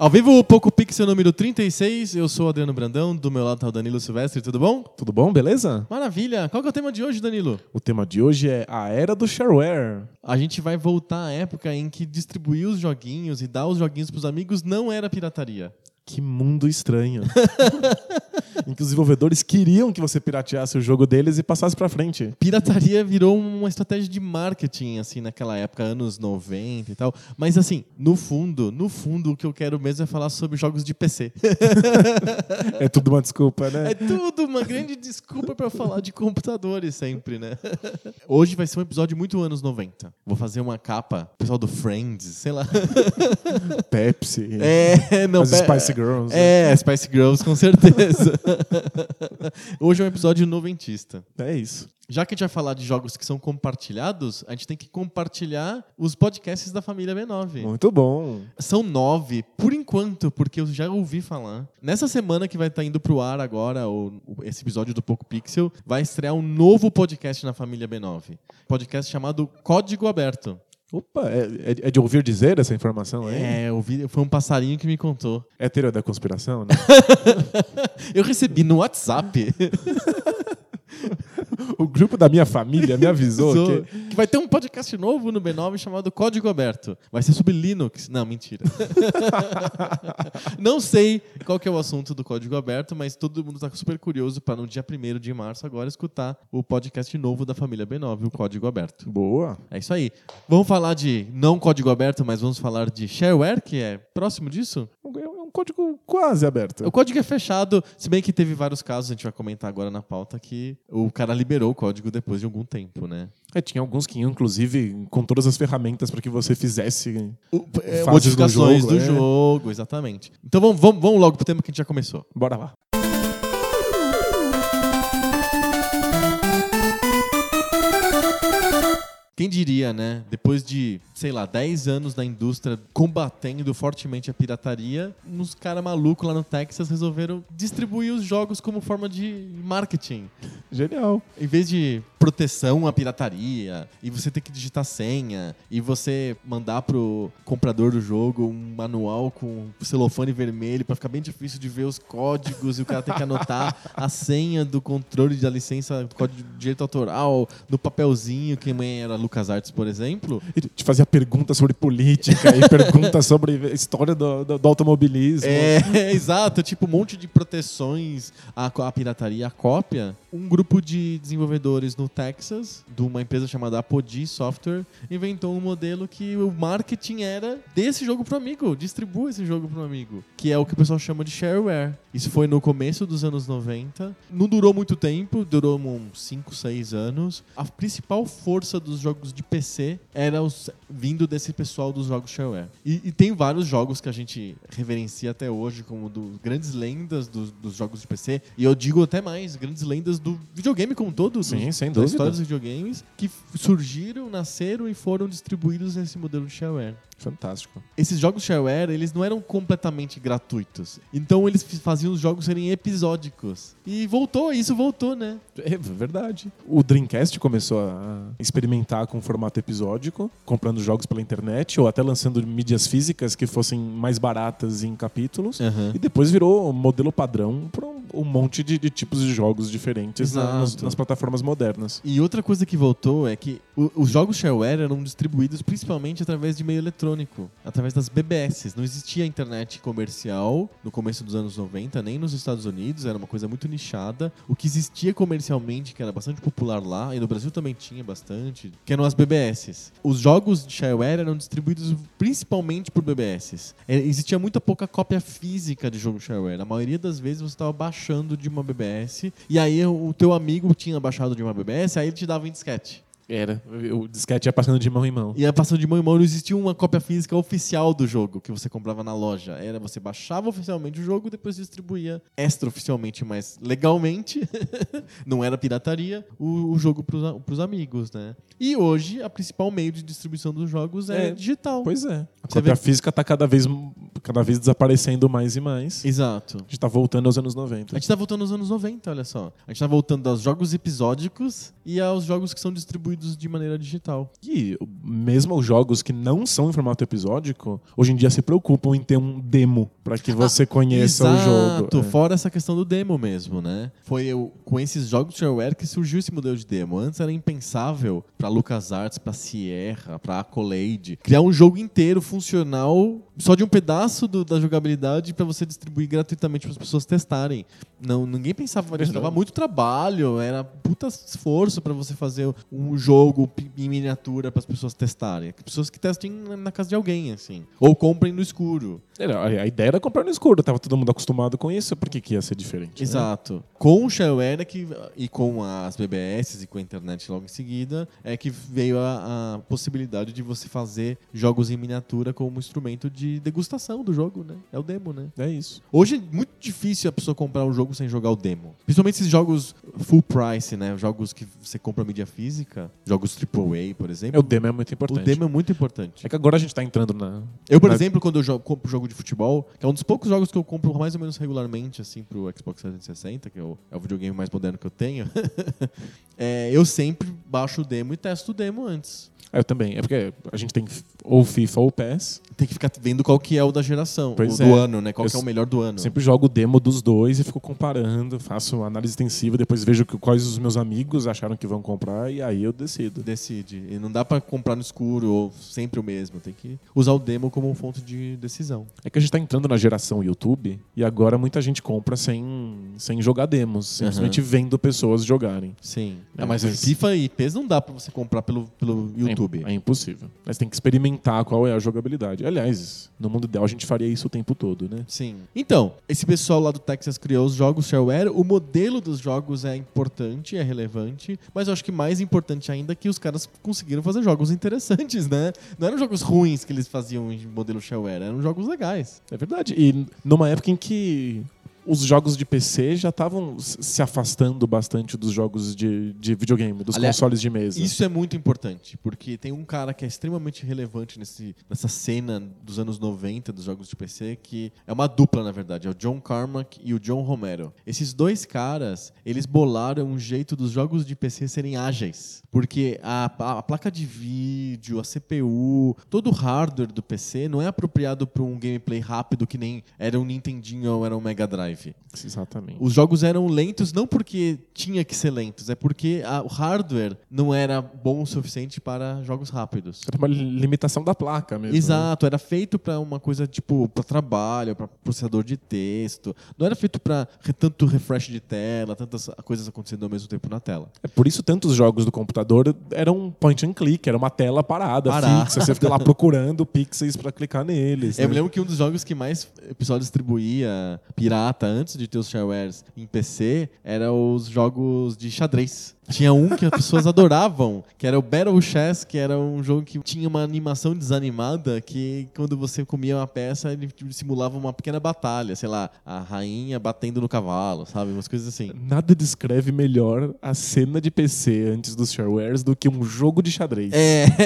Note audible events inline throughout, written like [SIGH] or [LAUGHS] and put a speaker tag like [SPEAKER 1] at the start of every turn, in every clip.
[SPEAKER 1] Ao vivo, o Poco Pixel número 36. Eu sou o Adriano Brandão, do meu lado tá o Danilo Silvestre, tudo bom?
[SPEAKER 2] Tudo bom, beleza?
[SPEAKER 1] Maravilha! Qual que é o tema de hoje, Danilo?
[SPEAKER 2] O tema de hoje é a era do shareware.
[SPEAKER 1] A gente vai voltar à época em que distribuir os joguinhos e dar os joguinhos pros amigos não era pirataria.
[SPEAKER 2] Que mundo estranho. [LAUGHS] em que os desenvolvedores queriam que você pirateasse o jogo deles e passasse pra frente.
[SPEAKER 1] Pirataria virou uma estratégia de marketing, assim, naquela época, anos 90 e tal. Mas, assim, no fundo, no fundo, o que eu quero mesmo é falar sobre jogos de PC. [LAUGHS]
[SPEAKER 2] é tudo uma desculpa, né?
[SPEAKER 1] É tudo uma grande desculpa para falar de computadores sempre, né? [LAUGHS] Hoje vai ser um episódio muito anos 90. Vou fazer uma capa, pessoal do Friends, sei lá.
[SPEAKER 2] Pepsi.
[SPEAKER 1] É, não,
[SPEAKER 2] As Spice Girls.
[SPEAKER 1] É, Spice Girls, com certeza. [LAUGHS] Hoje é um episódio noventista.
[SPEAKER 2] É isso.
[SPEAKER 1] Já que a gente vai falar de jogos que são compartilhados, a gente tem que compartilhar os podcasts da família B9.
[SPEAKER 2] Muito bom.
[SPEAKER 1] São nove, por enquanto, porque eu já ouvi falar. Nessa semana que vai estar indo pro ar agora, o, esse episódio do Poco Pixel, vai estrear um novo podcast na família B9. Podcast chamado Código Aberto.
[SPEAKER 2] Opa, é, é, é, de ouvir dizer essa informação aí?
[SPEAKER 1] É, ouvi, foi um passarinho que me contou.
[SPEAKER 2] É teoria da conspiração, né? [LAUGHS]
[SPEAKER 1] eu recebi no WhatsApp. [LAUGHS]
[SPEAKER 2] o grupo da minha família me avisou que...
[SPEAKER 1] que... vai ter um podcast novo no B9 chamado Código Aberto. Vai ser sobre Linux. Não, mentira. [LAUGHS] Não sei qual é o assunto do Código Aberto, mas todo mundo está super curioso para no dia 1 de março agora escutar o podcast novo da família B9, o Código Aberto.
[SPEAKER 2] Boa.
[SPEAKER 1] É isso aí. Vamos falar de não código aberto, mas vamos falar de shareware, que é próximo disso?
[SPEAKER 2] um código quase aberto.
[SPEAKER 1] O código é fechado, se bem que teve vários casos, a gente vai comentar agora na pauta, que o cara liberou o código depois de algum tempo, né?
[SPEAKER 2] É, tinha alguns que iam, inclusive, com todas as ferramentas para que você fizesse
[SPEAKER 1] o, é, modificações do jogo, do é. jogo, exatamente. Então vamos, vamos, vamos logo pro tema que a gente já começou.
[SPEAKER 2] Bora lá.
[SPEAKER 1] Quem diria, né? Depois de, sei lá, 10 anos da indústria combatendo fortemente a pirataria, uns caras malucos lá no Texas resolveram distribuir os jogos como forma de marketing.
[SPEAKER 2] Genial.
[SPEAKER 1] Em vez de proteção à pirataria, e você ter que digitar senha, e você mandar pro comprador do jogo um manual com celofane vermelho para ficar bem difícil de ver os códigos e o cara tem que anotar a senha do controle da licença do código de direito autoral no papelzinho, que mãe era LucasArts, por exemplo.
[SPEAKER 2] E te fazia perguntas sobre política e [LAUGHS] perguntas sobre história do, do, do automobilismo.
[SPEAKER 1] É, é, [LAUGHS] exato. Tipo, um monte de proteções à, à pirataria, à cópia. Um grupo de desenvolvedores no Texas, de uma empresa chamada Apogee Software, inventou um modelo que o marketing era desse jogo pro amigo, distribua esse jogo pro amigo, que é o que o pessoal chama de shareware. Isso foi no começo dos anos 90. Não durou muito tempo, durou uns 5, 6 anos. A principal força dos jogos de PC era os, vindo desse pessoal dos jogos shareware. E, e, tem vários jogos que a gente reverencia até hoje como do, grandes lendas do, dos jogos de PC. E eu digo até mais, grandes lendas do videogame como um todo.
[SPEAKER 2] Sim,
[SPEAKER 1] dos,
[SPEAKER 2] sem dúvida. Da
[SPEAKER 1] história dos videogames que surgiram, nasceram e foram distribuídos nesse modelo de shareware.
[SPEAKER 2] Fantástico.
[SPEAKER 1] Esses jogos shareware, eles não eram completamente gratuitos. Então eles faziam os jogos serem episódicos. E voltou, isso voltou, né?
[SPEAKER 2] É verdade. O Dreamcast começou a experimentar com formato episódico, comprando jogos pela internet ou até lançando mídias físicas que fossem mais baratas em capítulos. Uhum. E depois virou modelo padrão para um, um, monte de, de, tipos de jogos diferentes nas, nas, plataformas modernas.
[SPEAKER 1] E outra coisa que voltou é que o, os jogos shareware eram distribuídos principalmente através de meio eletrônico eletrônico, através das BBS. Não existia internet comercial no começo dos anos 90, nem nos Estados Unidos, era uma coisa muito nichada. O que existia comercialmente, que era bastante popular lá, e no Brasil também tinha bastante, que eram as BBS. Os jogos de shareware eram distribuídos principalmente por BBS. É, existia muita pouca cópia física de jogo shareware. A maioria das vezes você estava baixando de uma BBS, e aí o teu amigo tinha baixado de uma BBS, aí ele te dava em disquete.
[SPEAKER 2] Era. O disquete ia passando de mão em mão.
[SPEAKER 1] Ia passando de mão em mão, não existia uma cópia física oficial do jogo que você comprava na loja. Era você baixava oficialmente o jogo e depois distribuía extraoficialmente, mas legalmente, [LAUGHS] não era pirataria, o, o jogo pros, pros amigos, né? E hoje, a principal meio de distribuição dos jogos é,
[SPEAKER 2] É,
[SPEAKER 1] digital.
[SPEAKER 2] Pois é. A
[SPEAKER 1] Você
[SPEAKER 2] cópia
[SPEAKER 1] vê-
[SPEAKER 2] física tá cada vez, cada vez desaparecendo mais e mais.
[SPEAKER 1] Exato.
[SPEAKER 2] A gente tá voltando aos anos 90.
[SPEAKER 1] A gente tá voltando aos anos 90, olha só. A gente tá voltando aos jogos episódicos e aos jogos que são distribuídos de maneira digital.
[SPEAKER 2] E mesmo os jogos que não são em formato episódico, hoje em dia se preocupam em ter um demo para que você conheça o jogo.
[SPEAKER 1] Exato,
[SPEAKER 2] É.
[SPEAKER 1] fora essa questão do demo mesmo, né? Foi o- com esses jogos de shareware que surgiu esse modelo de demo. Antes era impensável pra LucasArts, pra Sierra, pra Accolade criar um jogo inteiro funcional só de um pedaço do- da jogabilidade pra você distribuir gratuitamente para as pessoas testarem. Não, ninguém pensava nisso, dava muito trabalho, era puta esforço pra você fazer um jogo pi- em miniatura para as pessoas testarem. Pessoas que testem na- casa de alguém, assim, ou comprem no escuro.
[SPEAKER 2] Era- A ideia era comprar no escuro, tava todo mundo acostumado com isso, por que, que ia ser diferente? né?
[SPEAKER 1] Exato. Com o shareware é que, e com as BBS e com a internet logo em seguida, é que veio a, a possibilidade de você fazer jogos em miniatura como instrumento de degustação do jogo, né? É o demo, né?
[SPEAKER 2] É isso.
[SPEAKER 1] Hoje é muito difícil a pessoa comprar um jogo sem jogar o demo. Principalmente esses jogos full price, né? Jogos que você compra mídia física, jogos AAA, por
[SPEAKER 2] É,
[SPEAKER 1] exemplo.
[SPEAKER 2] o demo é muito
[SPEAKER 1] O
[SPEAKER 2] importante.
[SPEAKER 1] demo é muito importante.
[SPEAKER 2] É que agora a gente tá entrando na.
[SPEAKER 1] Eu, por
[SPEAKER 2] na-
[SPEAKER 1] exemplo, quando eu jogo, compro jogo de futebol, que é um dos poucos jogos que eu compro mais ou menos regularmente, assim, pro Xbox 360, que é o, é o videogame mais moderno que eu tenho, [LAUGHS] é, eu sempre baixo o demo e testo o demo antes.
[SPEAKER 2] É, eu também. É porque a gente tem ou FIFA ou PES.
[SPEAKER 1] Tem que ficar vendo qual que é o da geração,
[SPEAKER 2] Pois
[SPEAKER 1] o do
[SPEAKER 2] é.
[SPEAKER 1] ano, né? Qual
[SPEAKER 2] Eu
[SPEAKER 1] que é o melhor do ano.
[SPEAKER 2] Sempre jogo o demo dos dois e fico comparando, faço análise extensiva, depois vejo que- quais os meus amigos acharam que vão comprar e aí eu decido.
[SPEAKER 1] Decide. E não dá pra comprar no escuro ou sempre o mesmo. Tem que usar o demo como fonte de decisão.
[SPEAKER 2] É que a gente tá entrando na geração YouTube e agora muita gente compra sem, sem jogar demos, simplesmente vendo pessoas jogarem.
[SPEAKER 1] Sim.
[SPEAKER 2] É,
[SPEAKER 1] mas
[SPEAKER 2] mas-
[SPEAKER 1] FIFA e PES não dá pra você comprar pelo, pelo
[SPEAKER 2] É,
[SPEAKER 1] YouTube.
[SPEAKER 2] É, impossível. Mas tem que experimentar qual é a jogabilidade. Aliás, no mundo ideal a gente faria isso o tempo todo, né?
[SPEAKER 1] Sim. Então, esse pessoal lá do Texas criou os jogos shareware. O modelo dos jogos é importante, é relevante, mas eu acho que mais importante ainda é que os caras conseguiram fazer jogos interessantes, né? Não eram jogos ruins que eles faziam em modelo shareware, eram jogos legais.
[SPEAKER 2] É verdade. E numa época em que os jogos de PC já estavam se afastando bastante dos jogos de, de videogame, dos
[SPEAKER 1] Aliás,
[SPEAKER 2] consoles de mesa.
[SPEAKER 1] Isso é muito importante, porque tem um cara que é extremamente relevante nesse, nessa cena dos anos 90 dos jogos de PC, que é uma dupla, na verdade, é o John Carmack e o John Romero. Esses dois caras, eles bolaram um jeito dos jogos de PC serem ágeis, porque a, a- a placa de vídeo, a CPU, todo o hardware do PC não é apropriado para um gameplay rápido que nem era um Nintendinho ou era um Mega Drive.
[SPEAKER 2] Exatamente.
[SPEAKER 1] Os jogos eram lentos não porque tinha que ser lentos, é porque a- o hardware não era bom o suficiente para jogos rápidos.
[SPEAKER 2] Era uma limitação da placa mesmo. né?
[SPEAKER 1] Exato, era feito para uma coisa tipo para trabalho, para processador de texto. Não era feito para tanto refresh de tela, tantas coisas acontecendo ao mesmo tempo na tela.
[SPEAKER 2] É por isso tantos jogos do computador eram point and click, era uma tela parada,
[SPEAKER 1] Parada.
[SPEAKER 2] fixa. Você fica lá [LAUGHS] procurando pixels pra clicar neles.
[SPEAKER 1] Eu
[SPEAKER 2] né?
[SPEAKER 1] me lembro que um dos jogos que mais o pessoal distribuía pirata antes de ter os sharewares em PC era os jogos de xadrez. Tinha um que as pessoas adoravam, que era o Battle Chess, que era um jogo que tinha uma animação desanimada que quando você comia uma peça, ele simulava uma pequena batalha, sei lá, a rainha batendo no cavalo, sabe? Umas coisas assim.
[SPEAKER 2] Nada descreve melhor a cena de PC antes dos sharewares do que um jogo de xadrez.
[SPEAKER 1] É. [LAUGHS]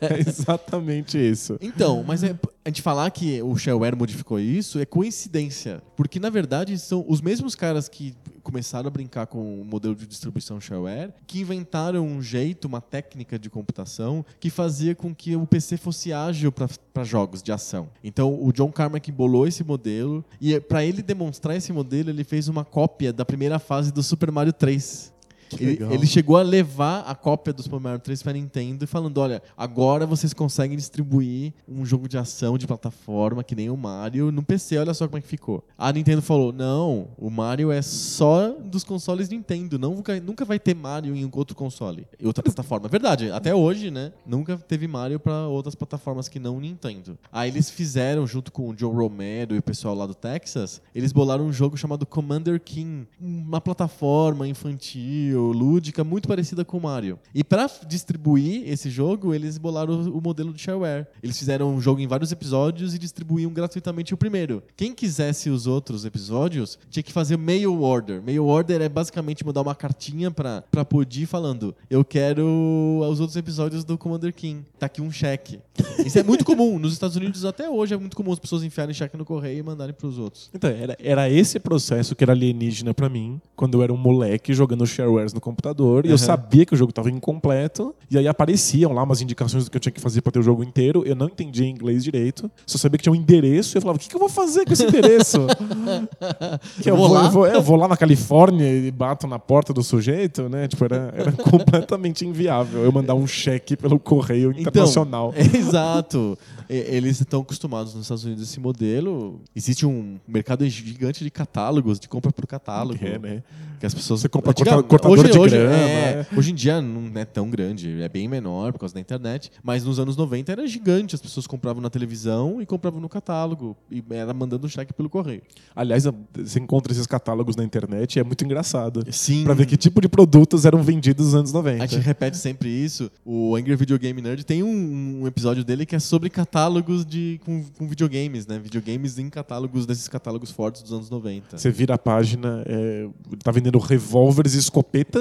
[SPEAKER 2] É exatamente isso.
[SPEAKER 1] Então, mas é, a gente falar que o shareware modificou isso é coincidência. Porque, na verdade, são os mesmos caras que começaram a brincar com o modelo de distribuição shareware que inventaram um jeito, uma técnica de computação que fazia com que o PC fosse ágil para jogos de ação. Então, o John Carmack bolou esse modelo e para ele demonstrar esse modelo, ele fez uma cópia da primeira fase do Super Mario 3. Ele, ele chegou a levar a cópia do Super Mario 3 para Nintendo e falando: olha, agora vocês conseguem distribuir um jogo de ação de plataforma que nem o Mario no PC, olha só como é que ficou. A Nintendo falou: não, o Mario é só dos consoles Nintendo, nunca, nunca vai ter Mario em outro console, em outra plataforma. Verdade, até hoje, né? Nunca teve Mario para outras plataformas que não Nintendo. Aí eles fizeram, junto com o Joe Romero e o pessoal lá do Texas, eles bolaram um jogo chamado Commander King, uma plataforma infantil meio lúdica, muito parecida com o Mario. E para distribuir esse jogo, eles bolaram o, modelo de shareware. Eles fizeram um jogo em vários episódios e distribuíam gratuitamente o primeiro. Quem quisesse os outros episódios, tinha que fazer mail order. Mail order é basicamente mandar uma cartinha pra, pra Podi falando: Eu quero os outros episódios do Commander King. Tá aqui um cheque. Isso é muito comum. Nos Estados Unidos até hoje é muito comum as pessoas enfiarem cheque no correio e mandarem pros outros.
[SPEAKER 2] Então, era, era esse processo que era alienígena pra mim, quando eu era um moleque jogando sharewares no computador, e eu
[SPEAKER 1] Uhum.
[SPEAKER 2] sabia que o jogo tava incompleto, e aí apareciam lá umas indicações do que eu tinha que fazer pra ter o jogo inteiro, eu não entendia inglês direito, só sabia que tinha um endereço, e eu falava, o que, que eu vou fazer com esse endereço? [LAUGHS] que eu,
[SPEAKER 1] vou
[SPEAKER 2] vou,
[SPEAKER 1] lá?
[SPEAKER 2] eu, vou, é, eu vou lá na Califórnia e bato na porta do sujeito, né? Tipo, era, era [LAUGHS] completamente inviável eu mandar um cheque pelo correio internacional.
[SPEAKER 1] Então, [LAUGHS] exato. Eles estão acostumados nos Estados Unidos a esse modelo. Existe um mercado gigante de catálogos, de compra por catálogo.
[SPEAKER 2] É, né?
[SPEAKER 1] Que as pessoas
[SPEAKER 2] Você compra
[SPEAKER 1] Antiga-
[SPEAKER 2] corta- de
[SPEAKER 1] hoje,
[SPEAKER 2] grama,
[SPEAKER 1] é, hoje em dia não é tão grande, é bem menor por causa da internet. Mas nos anos 90 era gigante. As pessoas compravam na televisão e compravam no catálogo. E era mandando cheque pelo correio.
[SPEAKER 2] Aliás, você encontra esses catálogos na internet e é muito engraçado.
[SPEAKER 1] Sim.
[SPEAKER 2] Pra ver que tipo de produtos eram vendidos nos anos
[SPEAKER 1] A
[SPEAKER 2] 90.
[SPEAKER 1] gente repete sempre isso. O Angry Video Game Nerd tem um, um episódio dele que é sobre catálogos de, com, com videogames, né? Videogames em catálogos desses catálogos fortes dos anos 90.
[SPEAKER 2] Você vira a página, é, tá vendendo revólveres e escopetas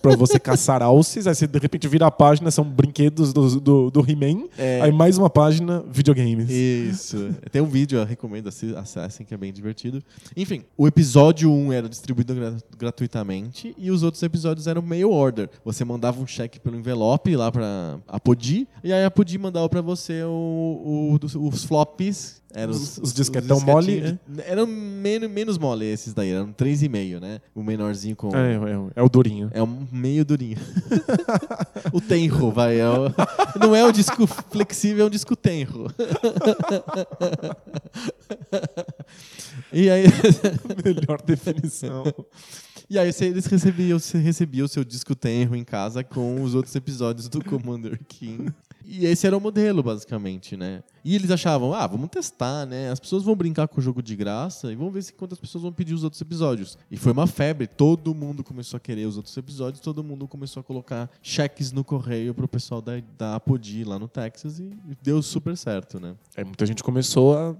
[SPEAKER 2] pra você caçar alces. Aí você de repente vira a página, são brinquedos do, do, do He-Man.
[SPEAKER 1] É.
[SPEAKER 2] Aí mais uma página, videogames.
[SPEAKER 1] Isso. Tem um vídeo, eu recomendo, acessem, que é bem divertido. Enfim, o episódio 1 era distribuído gra- gratuitamente e os outros episódios eram mail order. Você mandava um cheque pelo envelope lá pra a Podi, e aí a Podi mandava pra você o, o- os flops. Eram
[SPEAKER 2] Os- os disquetão
[SPEAKER 1] disquetinhos
[SPEAKER 2] mole,
[SPEAKER 1] de- Eram menos, menos mole esses daí, eram 3,5, né? O menorzinho com...
[SPEAKER 2] É, é, é o durinho.
[SPEAKER 1] É um meio durinho. [LAUGHS] o tenro, vai. é o- [LAUGHS] não é um disco flexível, é um disco tenro. [LAUGHS] e aí,
[SPEAKER 2] Melhor definição.
[SPEAKER 1] e aí você- eles recebiam, você recebia o seu disco tenro em casa com os outros episódios do Commander King. E esse era o modelo, basicamente, né? E eles achavam, ah, vamos testar, né? As pessoas vão brincar com o jogo de graça e vamos ver se quantas pessoas vão pedir os outros episódios. E foi uma febre, todo mundo começou a querer os outros episódios, todo mundo começou a colocar cheques no correio pro pessoal da, da Apodi lá no Texas e deu super certo, né?
[SPEAKER 2] É, muita gente começou a,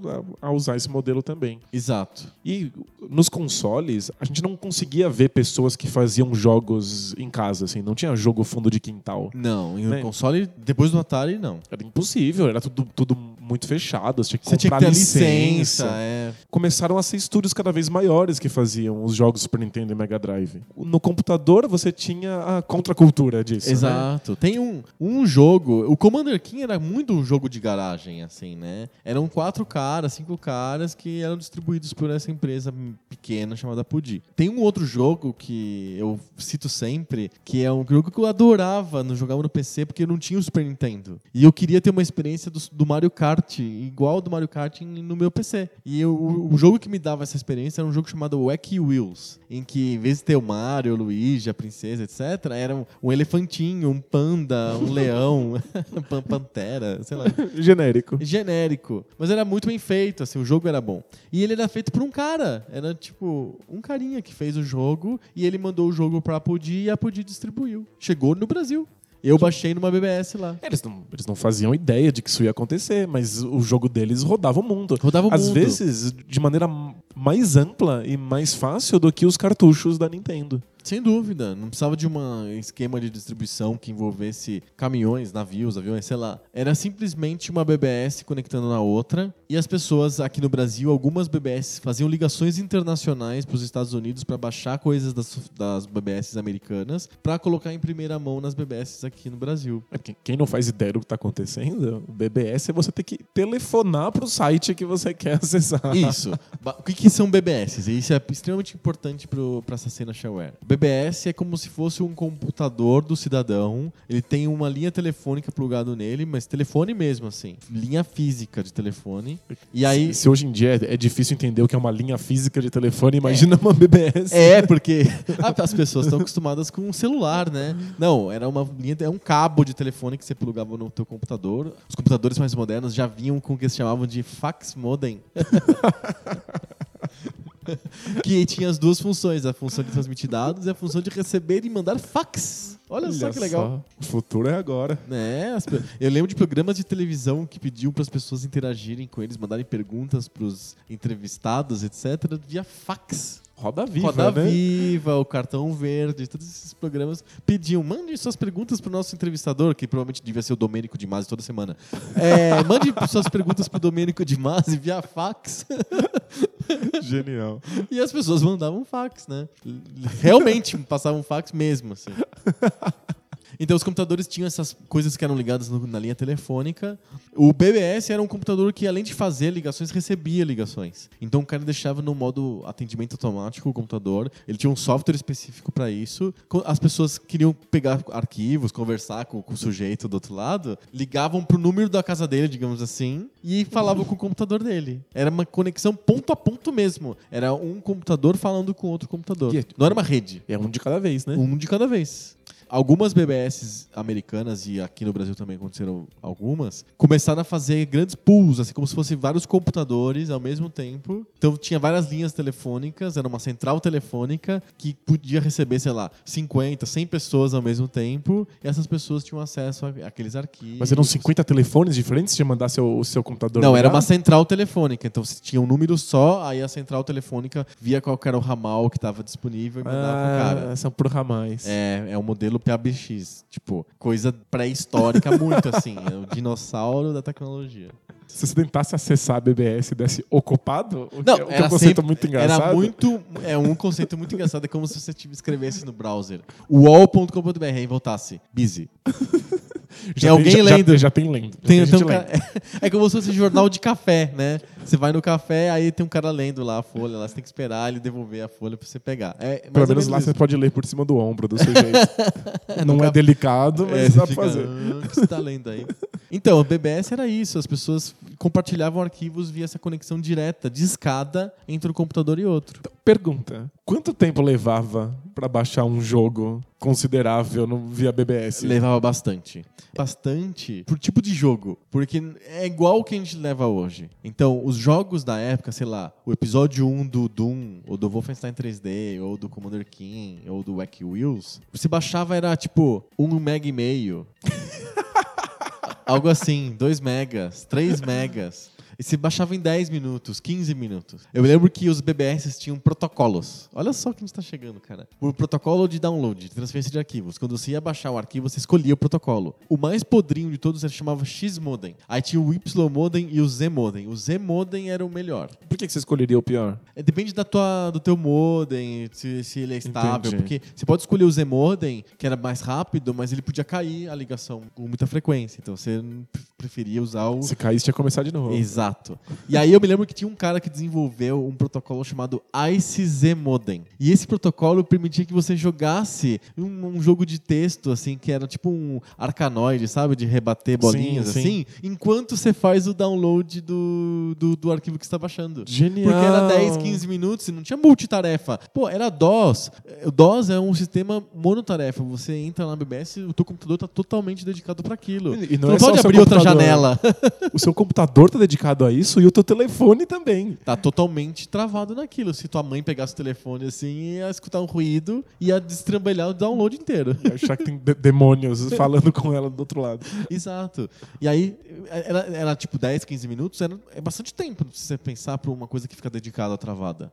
[SPEAKER 2] a- a usar esse modelo também.
[SPEAKER 1] Exato.
[SPEAKER 2] E nos consoles, a gente não conseguia ver pessoas que faziam jogos em casa, assim. Não tinha jogo fundo de quintal.
[SPEAKER 1] Não, em
[SPEAKER 2] Bem-
[SPEAKER 1] console, depois do Atari, não.
[SPEAKER 2] Era impossível, era tudo, tudo muito fechado. Você tinha que
[SPEAKER 1] Você tinha
[SPEAKER 2] comprar
[SPEAKER 1] que ter a
[SPEAKER 2] licença.
[SPEAKER 1] licença, é.
[SPEAKER 2] Começaram a ser estúdios cada vez maiores que faziam os jogos Super Nintendo e Mega Drive. No computador, você tinha a contracultura disso. né?
[SPEAKER 1] Exato. Tem um, um jogo. O Commander King era muito um jogo de garagem, assim, né? Eram quatro caras, cinco caras que eram distribuídos por essa empresa pequena chamada Pudi. Tem um outro jogo que eu cito sempre, que é um jogo que eu adorava no jogava no PC porque eu não tinha o Super Nintendo. E eu queria ter uma experiência do, do Mario Kart, igual ao do Mario Kart no meu PC. E eu- o, o jogo que me dava essa experiência era um jogo chamado Wacky Wheels, em que em vez de ter o Mario, o Luigi, a princesa, etc., era um, um elefantinho, um panda, um [LAUGHS] leão, [LAUGHS] pan- pantera, sei lá.
[SPEAKER 2] Genérico.
[SPEAKER 1] Genérico. Mas era muito bem feito, assim, o jogo era bom. E ele era feito por um cara. Era tipo um carinha que fez o jogo e ele mandou o jogo pra Apodi e a Apodi distribuiu. Chegou no Brasil. Eu baixei numa BBS lá.
[SPEAKER 2] Eles não, eles não faziam ideia de que isso ia acontecer, mas o jogo deles rodava o mundo.
[SPEAKER 1] Rodava o
[SPEAKER 2] Às
[SPEAKER 1] mundo.
[SPEAKER 2] vezes, de maneira mais ampla e mais fácil do que os cartuchos da Nintendo.
[SPEAKER 1] Sem dúvida, não precisava de um esquema de distribuição que envolvesse caminhões, navios, aviões, sei lá. Era simplesmente uma BBS conectando na outra e as pessoas aqui no Brasil, algumas BBS faziam ligações internacionais para os Estados Unidos para baixar coisas das, das BBS americanas para colocar em primeira mão nas BBS aqui no Brasil.
[SPEAKER 2] É, Quem não faz ideia do que está acontecendo, o BBS é você ter que telefonar para o site que você quer acessar.
[SPEAKER 1] Isso. O que, que são BBS? Isso é extremamente importante para essa cena shareware. BBS é como se fosse um computador do cidadão. Ele tem uma linha telefônica plugado nele, mas telefone mesmo, assim. Linha física de telefone. E aí.
[SPEAKER 2] Se hoje em dia é é difícil entender o que é uma linha física de telefone, imagina uma BBS.
[SPEAKER 1] É, porque [LAUGHS] as pessoas estão acostumadas com um celular, né? Não, era uma linha, é um cabo de telefone que você plugava no teu computador. Os computadores mais modernos já vinham com o que eles chamavam de fax modem. [LAUGHS] [LAUGHS] que tinha as duas funções, a função de transmitir dados e a função de receber e mandar fax. Olha, Olha só que legal.
[SPEAKER 2] Só. O futuro é agora.
[SPEAKER 1] É, eu lembro de programas de televisão que pediam para as pessoas interagirem com eles, mandarem perguntas para os entrevistados, etc., via fax.
[SPEAKER 2] Roda Viva,
[SPEAKER 1] Roda
[SPEAKER 2] né?
[SPEAKER 1] Viva, o Cartão Verde, todos esses programas pediam, mande suas perguntas para o nosso entrevistador, que provavelmente devia ser o Domênico de Masi toda semana. É, [LAUGHS] mande suas perguntas para o Domênico de Masi via fax. [LAUGHS]
[SPEAKER 2] Genial.
[SPEAKER 1] E as pessoas mandavam fax, né? Realmente passavam fax mesmo, assim. [LAUGHS] Então os computadores tinham essas coisas que eram ligadas no, na linha telefônica. O BBS era um computador que, além de fazer ligações, recebia ligações. Então o cara deixava no modo atendimento automático o computador. Ele tinha um software específico para isso. As pessoas queriam pegar arquivos, conversar com, com o sujeito do outro lado, ligavam pro número da casa dele, digamos assim, e falavam com o computador dele. Era uma conexão ponto a ponto mesmo. Era um computador falando com outro computador. É Não era uma rede.
[SPEAKER 2] É um de cada vez, né?
[SPEAKER 1] Um de cada vez algumas BBS americanas, e aqui no Brasil também aconteceram algumas, começaram a fazer grandes pools, assim como se fossem vários computadores ao mesmo tempo. Então tinha várias linhas telefônicas, era uma central telefônica que podia receber, sei lá, 50, 100 pessoas ao mesmo tempo, e essas pessoas tinham acesso àqueles arquivos.
[SPEAKER 2] Mas eram 50 telefones diferentes de mandar seu, o seu computador?
[SPEAKER 1] Não, era uma central telefônica. Então se tinha um número só, aí a central telefônica via qual era o ramal que estava disponível e mandava ah, cara.
[SPEAKER 2] São por ramais.
[SPEAKER 1] É, é um modelo PABX. Tipo, coisa pré-histórica muito assim. É o dinossauro da tecnologia.
[SPEAKER 2] Se você tentasse acessar a BBS e desse ocupado, o não, que, é, é um conceito sempre, muito engraçado.
[SPEAKER 1] Era muito. É um conceito muito engraçado. É como se você escrevesse no browser wall.com.br e voltasse busy.
[SPEAKER 2] Já tem alguém já, lendo. Já, já, tem lendo. Já
[SPEAKER 1] tem, tem, tem um lendo. É, [LAUGHS] é como se fosse jornal de café, né? Você vai no café, aí tem um cara lendo lá a folha, lá você tem que esperar ele devolver a folha pra você pegar. É,
[SPEAKER 2] Pelo menos lá isso. você pode ler por cima do ombro do sujeito. [LAUGHS] Não é delicado, mas é, dá pra fazer.
[SPEAKER 1] Ah, você tá lendo aí? Então, o BBS era isso, as pessoas compartilhavam arquivos via essa conexão direta, de escada, entre um computador e outro. Então,
[SPEAKER 2] pergunta: quanto tempo levava para baixar um jogo considerável no, via BBS?
[SPEAKER 1] Levava bastante. Bastante por tipo de jogo. Porque é igual o que a gente leva hoje. Então, os jogos da época, sei lá, o episódio 1 do Doom, ou do Wolfenstein 3D, ou do Commander King, ou do Wacky Wheels, você baixava era tipo um mega e meio. [LAUGHS] Algo assim, 2 megas, 3 megas. E se baixava em 10 minutos, 15 minutos. Eu lembro que os BBS tinham protocolos. Olha só que está chegando, cara. O protocolo de download, de transferência de arquivos. Quando você ia baixar o arquivo, você escolhia o protocolo. O mais podrinho de todos ele chamava X-Modem. Aí tinha o Y-Modem e o Z-Modem. O Z-Modem era o melhor.
[SPEAKER 2] Por que você escolheria o pior?
[SPEAKER 1] É, depende da tua, do teu modem, se, se ele é estável. Entendi. Porque você pode escolher o Z-Modem, que era mais rápido, mas ele podia cair a ligação com muita frequência. Então você preferia usar o.
[SPEAKER 2] Se caísse, tinha que começar de novo.
[SPEAKER 1] Exato. E aí eu me lembro que tinha um cara que desenvolveu um protocolo chamado ICZ Modem. E esse protocolo permitia que você jogasse um, um jogo de texto, assim, que era tipo um arcanoide, sabe? De rebater bolinhas, sim, sim. assim, enquanto você faz o download do, do, do arquivo que você está baixando.
[SPEAKER 2] Genial.
[SPEAKER 1] Porque era 10, 15 minutos e não tinha multitarefa. Pô, era DOS. O DOS é um sistema monotarefa. Você entra na BBS, o teu computador está totalmente dedicado para aquilo.
[SPEAKER 2] E não, não é pode abrir outra janela. [LAUGHS] o seu computador está dedicado a isso e o teu telefone também.
[SPEAKER 1] Tá totalmente travado naquilo. Se tua mãe pegasse o telefone assim, ia escutar um ruído e ia destrambelhar o download inteiro.
[SPEAKER 2] Ia achar que tem demônios [LAUGHS] falando com ela do outro lado.
[SPEAKER 1] Exato. E aí, era, era tipo 10, 15 minutos, era, é bastante tempo se você pensar para uma coisa que fica dedicada à travada.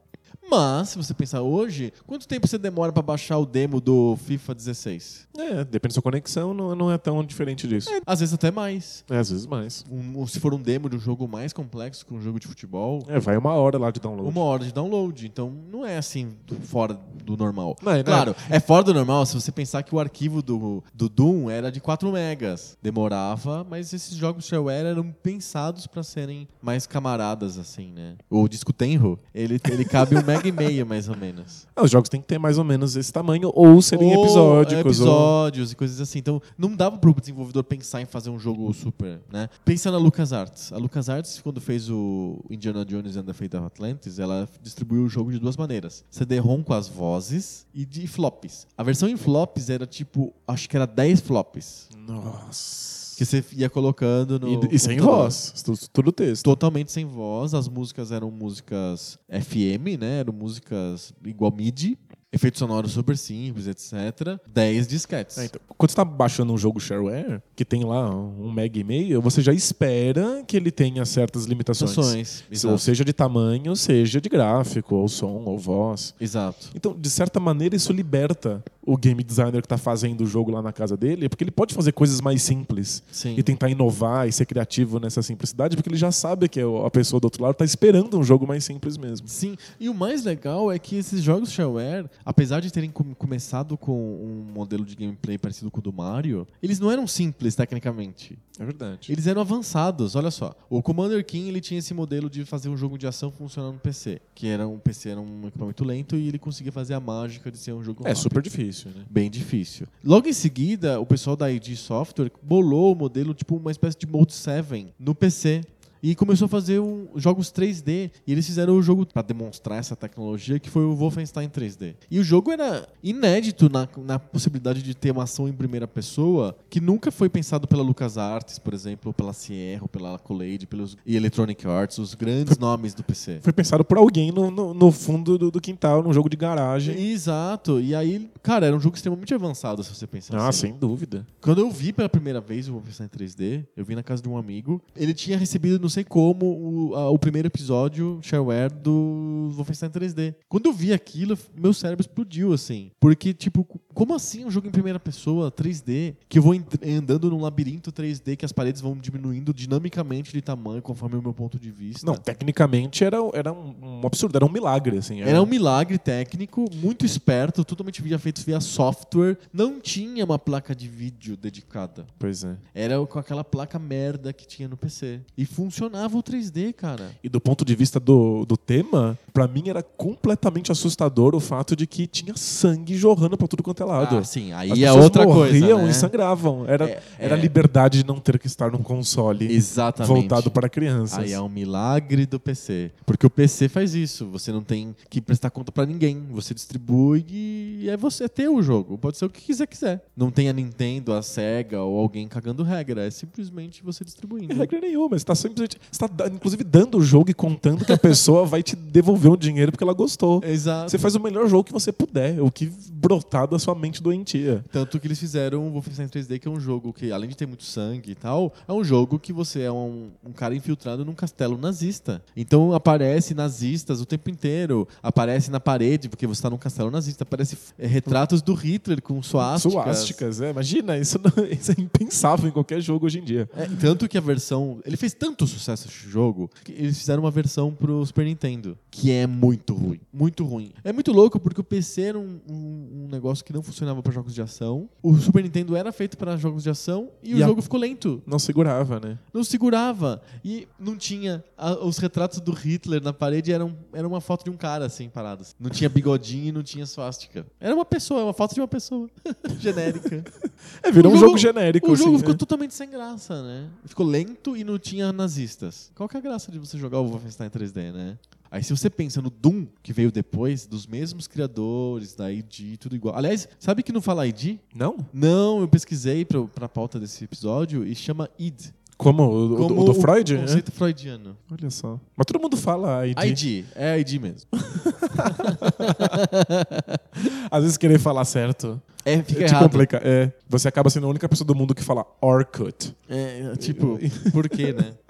[SPEAKER 1] Mas, se você pensar hoje, quanto tempo você demora para baixar o demo do FIFA 16?
[SPEAKER 2] É, depende da sua conexão, não, não é tão diferente disso. É,
[SPEAKER 1] às vezes até mais.
[SPEAKER 2] É, às vezes mais.
[SPEAKER 1] Um, se for um demo de um jogo mais complexo que um jogo de futebol.
[SPEAKER 2] É, vai uma hora lá de download.
[SPEAKER 1] Uma hora de download. Então não é assim fora do normal. Não, é, claro, é. é fora do normal se você pensar que o arquivo do, do Doom era de 4 megas. Demorava, mas esses jogos shareware eram pensados para serem mais camaradas, assim, né? O disco Tenro, ele, ele cabe um mega e meio, mais ou menos.
[SPEAKER 2] Ah, os jogos têm que ter mais ou menos esse tamanho, ou serem ou episódicos.
[SPEAKER 1] Episódios ou... e coisas assim. Então, não dava pro desenvolvedor pensar em fazer um jogo super, né? Pensa na LucasArts. A LucasArts, quando fez o Indiana Jones and the Fate of Atlantis, ela distribuiu o jogo de duas maneiras. CD-ROM com as vozes e de flops. A versão em flops era tipo, acho que era 10 flops.
[SPEAKER 2] Nossa
[SPEAKER 1] Que você ia colocando no.
[SPEAKER 2] E, e sem voz, tudo, tudo texto.
[SPEAKER 1] Totalmente sem voz. As músicas eram músicas FM, né? Eram músicas igual MIDI. Efeitos sonoros super simples, etc. 10 disquetes.
[SPEAKER 2] É, então, quando você tá baixando um jogo shareware, que tem lá um mega e meio, você já espera que ele tenha certas limitações. Ou seja de tamanho, seja de gráfico, ou som, ou voz.
[SPEAKER 1] Exato.
[SPEAKER 2] Então, de certa maneira, isso liberta o game designer que tá fazendo o jogo lá na casa dele, porque ele pode fazer coisas mais simples
[SPEAKER 1] Sim.
[SPEAKER 2] e tentar inovar e ser criativo nessa simplicidade, porque ele já sabe que a pessoa do outro lado tá esperando um jogo mais simples mesmo.
[SPEAKER 1] Sim, e o mais legal é que esses jogos shareware, apesar de terem com- começado com um modelo de gameplay parecido com o do Mario, eles não eram simples tecnicamente.
[SPEAKER 2] É verdade.
[SPEAKER 1] Eles eram avançados, olha só. O Commander King ele tinha esse modelo de fazer um jogo de ação funcionar no PC, que era um PC era um equipamento lento e ele conseguia fazer a mágica de ser um jogo
[SPEAKER 2] É
[SPEAKER 1] rápido.
[SPEAKER 2] super difícil, né?
[SPEAKER 1] Bem difícil. Logo em seguida, o pessoal da ID Software bolou o modelo, tipo uma espécie de Mode 7 no PC. E começou a fazer um- jogos 3D. E eles fizeram o jogo para demonstrar essa tecnologia, que foi o Wolfenstein 3D. E o jogo era inédito na, na possibilidade de ter uma ação em primeira pessoa, que nunca foi pensado pela LucasArts, por exemplo, ou pela Sierra, ou pela Accolade, pelos, e Electronic Arts, os grandes nomes do PC.
[SPEAKER 2] Foi pensado por alguém no, no, no fundo do, do quintal, num jogo de garagem.
[SPEAKER 1] Exato. E aí, cara, era um jogo extremamente avançado, se você pensar
[SPEAKER 2] Ah,
[SPEAKER 1] assim.
[SPEAKER 2] sem dúvida.
[SPEAKER 1] Quando eu vi pela primeira vez o Wolfenstein 3D, eu vi na casa de um amigo. Ele tinha recebido, não sei como, o, a- o primeiro episódio shareware do Wolfenstein 3D. Quando eu vi aquilo, meu cérebro explodiu, assim. Porque, tipo, como assim um jogo em primeira pessoa, 3D, que eu vou andando num labirinto 3D, que as paredes vão diminuindo dinamicamente de tamanho, conforme o meu ponto de vista.
[SPEAKER 2] Não, tecnicamente era, era um, um absurdo, era um milagre, assim.
[SPEAKER 1] Era um milagre técnico, muito esperto, totalmente via feito via software. Não tinha uma placa de vídeo dedicada.
[SPEAKER 2] Pois é.
[SPEAKER 1] Era com aquela placa merda que tinha no PC. E funcionava o 3D, cara.
[SPEAKER 2] E do ponto de vista do, do tema, pra mim era completamente assustador o fato de que tinha sangue jorrando pra tudo quanto é lado.
[SPEAKER 1] Ah, sim, aí
[SPEAKER 2] As
[SPEAKER 1] é outra coisa.
[SPEAKER 2] morriam
[SPEAKER 1] né?
[SPEAKER 2] e sangravam. Era,
[SPEAKER 1] É,
[SPEAKER 2] era a
[SPEAKER 1] é.
[SPEAKER 2] liberdade de não ter que estar num console
[SPEAKER 1] Exatamente.
[SPEAKER 2] voltado para crianças.
[SPEAKER 1] Aí é um milagre do PC. Porque o PC faz isso. Você não tem que prestar conta pra ninguém. Você distribui e é você ter o jogo. Pode ser o que quiser quiser. Não tem a Nintendo, a Sega ou alguém cagando regra. É simplesmente você distribuindo.
[SPEAKER 2] Não tem regra nenhuma. Você tá simplesmente. Você tá, inclusive, dando o jogo e contando que a pessoa vai te devolver um dinheiro porque ela gostou. [LAUGHS]
[SPEAKER 1] Exato.
[SPEAKER 2] Você faz o melhor jogo que você puder, o que brotar da sua doentia.
[SPEAKER 1] Tanto que eles fizeram o Wolfenstein 3D, que é um jogo que, além de ter muito sangue e tal, é um jogo que você é um, um cara infiltrado num castelo nazista. Então aparece nazistas o tempo inteiro. Aparece na parede, porque você tá num castelo nazista. Aparece é, retratos do Hitler com suásticas.
[SPEAKER 2] Suásticas, é. Imagina, isso, não- [LAUGHS] isso é impensável em qualquer jogo hoje em dia.
[SPEAKER 1] É, tanto que a versão. Ele fez tanto sucesso esse jogo que eles fizeram uma versão pro Super Nintendo, que é muito ruim. Muito ruim. É muito louco porque o PC era um, um- um negócio que não funcionava para jogos de ação. O Super Nintendo era feito para jogos de ação e,
[SPEAKER 2] E
[SPEAKER 1] o jogo ficou lento.
[SPEAKER 2] Não segurava, né?
[SPEAKER 1] Não segurava. E não tinha. a- os retratos do Hitler na parede eram, era uma foto de um cara, assim, parado. Não tinha bigodinho e não tinha swastika. Era uma pessoa, uma foto de uma pessoa. [LAUGHS] Genérica. [LAUGHS]
[SPEAKER 2] É, virou
[SPEAKER 1] O
[SPEAKER 2] um jogo, genérico.
[SPEAKER 1] O jogo
[SPEAKER 2] assim,
[SPEAKER 1] ficou
[SPEAKER 2] né?
[SPEAKER 1] totalmente sem graça, né? Ficou lento e não tinha nazistas. Qual que é a graça de você jogar o Wolfenstein 3D, né? Aí se você pensa no Doom, que veio depois, dos mesmos criadores, da ID, tudo igual. Aliás, sabe que não fala ID?
[SPEAKER 2] Não?
[SPEAKER 1] Não, eu pesquisei pra, pra pauta desse episódio e chama id.
[SPEAKER 2] Como? O,
[SPEAKER 1] Como
[SPEAKER 2] o do Freud?
[SPEAKER 1] O
[SPEAKER 2] é?
[SPEAKER 1] conceito freudiano.
[SPEAKER 2] Olha só. Mas todo mundo fala ID.
[SPEAKER 1] ID, é ID mesmo. [LAUGHS]
[SPEAKER 2] Às vezes querer falar certo
[SPEAKER 1] É, fica
[SPEAKER 2] te complica. É, você acaba sendo a única pessoa do mundo que fala Orkut.
[SPEAKER 1] É, tipo, por quê, né? [LAUGHS]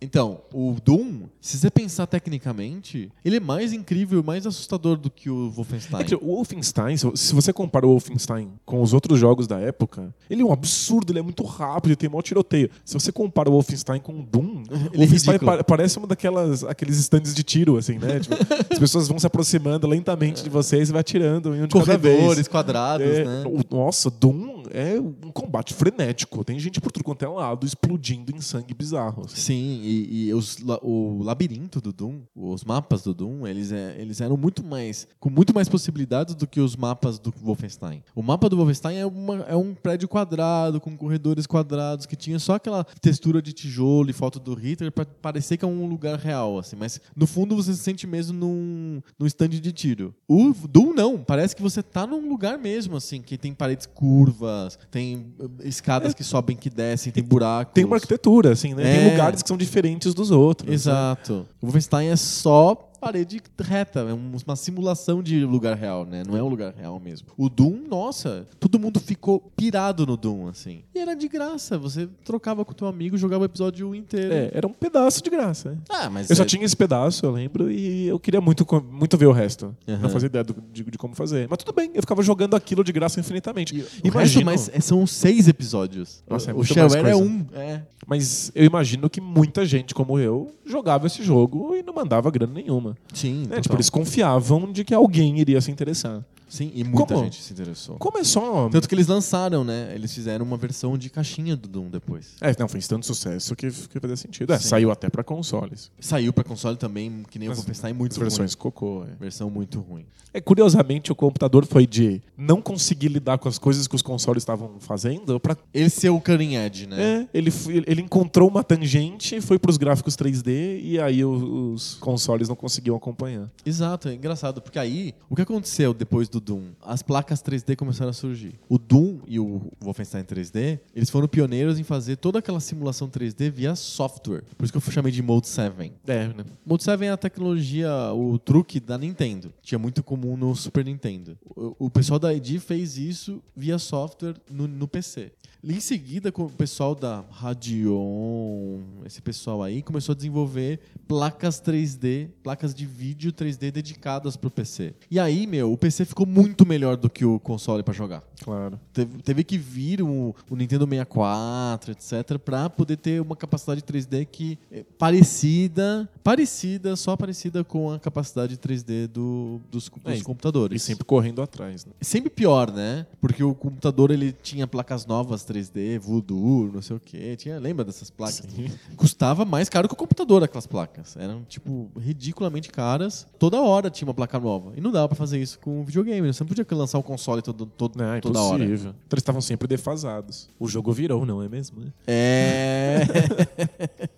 [SPEAKER 1] Então, o Doom, se você pensar tecnicamente, ele é mais incrível, mais assustador do que o Wolfenstein.
[SPEAKER 2] É que o Wolfenstein, se você compara o Wolfenstein com os outros jogos da época, ele é um absurdo, ele é muito rápido, ele tem maior tiroteio. Se você compara o Wolfenstein com o Doom, [LAUGHS] o
[SPEAKER 1] é
[SPEAKER 2] Wolfenstein
[SPEAKER 1] ridículo.
[SPEAKER 2] pa- parece uma daquelas aqueles stands de tiro, assim, né? Tipo, [LAUGHS] as pessoas vão se aproximando lentamente de você e vai atirando em um de.
[SPEAKER 1] Corredores, quadrados,
[SPEAKER 2] É,
[SPEAKER 1] né?
[SPEAKER 2] o- Nossa, Doom é um combate frenético. Tem gente por tudo quanto é lado explodindo em sangue bizarro. assim.
[SPEAKER 1] Sim, e, e os o labirinto do Doom, os mapas do Doom, eles, é- eles eram muito mais. com muito mais possibilidades do que os mapas do Wolfenstein. O mapa do Wolfenstein é, uma- é um prédio quadrado, com corredores quadrados, que tinha só aquela textura de tijolo e foto do Hitler pra parecer que é um lugar real, assim. Mas no fundo você se sente mesmo num, num stand de tiro. O Doom não, parece que você tá num lugar mesmo, assim, que tem paredes curvas, tem eh, escadas que sobem que descem, tem buracos.
[SPEAKER 2] Tem uma arquitetura, assim, né?
[SPEAKER 1] É.
[SPEAKER 2] Tem lugares que são diferentes dos outros. né?
[SPEAKER 1] Exato. O Wolfenstein é só parede reta, é um- uma simulação de lugar real, né? Não é um lugar real mesmo. O Doom, nossa, todo mundo ficou pirado no Doom, assim. E era de graça, você trocava com teu amigo, jogava o episódio inteiro.
[SPEAKER 2] É, era um pedaço de graça. né?
[SPEAKER 1] Ah, mas
[SPEAKER 2] Eu só
[SPEAKER 1] é-
[SPEAKER 2] tinha esse pedaço, eu lembro, e eu queria muito, muito ver o resto.
[SPEAKER 1] Aham.
[SPEAKER 2] Não fazia ideia do- de, de como fazer. Mas tudo bem, eu ficava jogando aquilo de graça infinitamente.
[SPEAKER 1] O resto, mas é- são seis episódios.
[SPEAKER 2] Nossa, é
[SPEAKER 1] o shareware é um. É.
[SPEAKER 2] Mas eu imagino que muita gente como eu jogava esse jogo e não mandava grana nenhuma.
[SPEAKER 1] Sim,
[SPEAKER 2] Né? Tipo, eles confiavam de que alguém iria se interessar.
[SPEAKER 1] Sim, e muita
[SPEAKER 2] Como?
[SPEAKER 1] gente se interessou.
[SPEAKER 2] Como é só.
[SPEAKER 1] Tanto que eles lançaram, né? Eles fizeram uma versão de caixinha do Doom depois.
[SPEAKER 2] É, não, fez tanto sucesso que, que fazia sentido. É, saiu até pra consoles.
[SPEAKER 1] Saiu pra console também, que nem o
[SPEAKER 2] As-
[SPEAKER 1] Wolfenstein, muito
[SPEAKER 2] As versões
[SPEAKER 1] ruim.
[SPEAKER 2] cocô. É.
[SPEAKER 1] Versão muito ruim.
[SPEAKER 2] É, curiosamente, o computador foi de não conseguir lidar com as coisas que os consoles estavam fazendo pra
[SPEAKER 1] Esse é o cutting edge, né?
[SPEAKER 2] É, ele, ele encontrou uma tangente, foi pros gráficos 3D e aí o- os consoles não conseguiam acompanhar.
[SPEAKER 1] Exato, é engraçado, porque aí, o que aconteceu depois do Doom? As placas 3D começaram a surgir. O Doom e o Wolfenstein 3D, eles foram pioneiros em fazer toda aquela simulação 3D via software. Por isso que eu chamei de Mode 7.
[SPEAKER 2] É, né?
[SPEAKER 1] Mode 7 é a tecnologia, o truque da Nintendo. Tinha muito comum no Super Nintendo. O, o pessoal da ID fez isso via software no, no PC. E Em seguida, o pessoal da Radeon, esse pessoal aí, começou a desenvolver placas 3D, placas de vídeo 3D dedicadas pro PC. E aí, meu, o PC ficou muito melhor do que o console pra jogar.
[SPEAKER 2] Claro.
[SPEAKER 1] Teve, teve que vir o, o Nintendo 64, etc, para poder ter uma capacidade 3D que é parecida, parecida, só parecida com a capacidade 3D do, dos,
[SPEAKER 2] É,
[SPEAKER 1] computadores.
[SPEAKER 2] E sempre correndo atrás, né?
[SPEAKER 1] Sempre pior, né? Porque o computador ele tinha placas novas 3D, Voodoo, não sei o quê. Tinha, lembra dessas placas?
[SPEAKER 2] Sim.
[SPEAKER 1] Custava mais caro que o computador aquelas placas. Eram, tipo, ridiculamente caras. Toda hora tinha uma placa nova. E não dava pra fazer isso com videogame. Né? Você não podia lançar um console todo, todo,
[SPEAKER 2] Não, é
[SPEAKER 1] toda hora.
[SPEAKER 2] Então eles estavam sempre defasados. O jogo virou, não é mesmo?
[SPEAKER 1] É. [LAUGHS]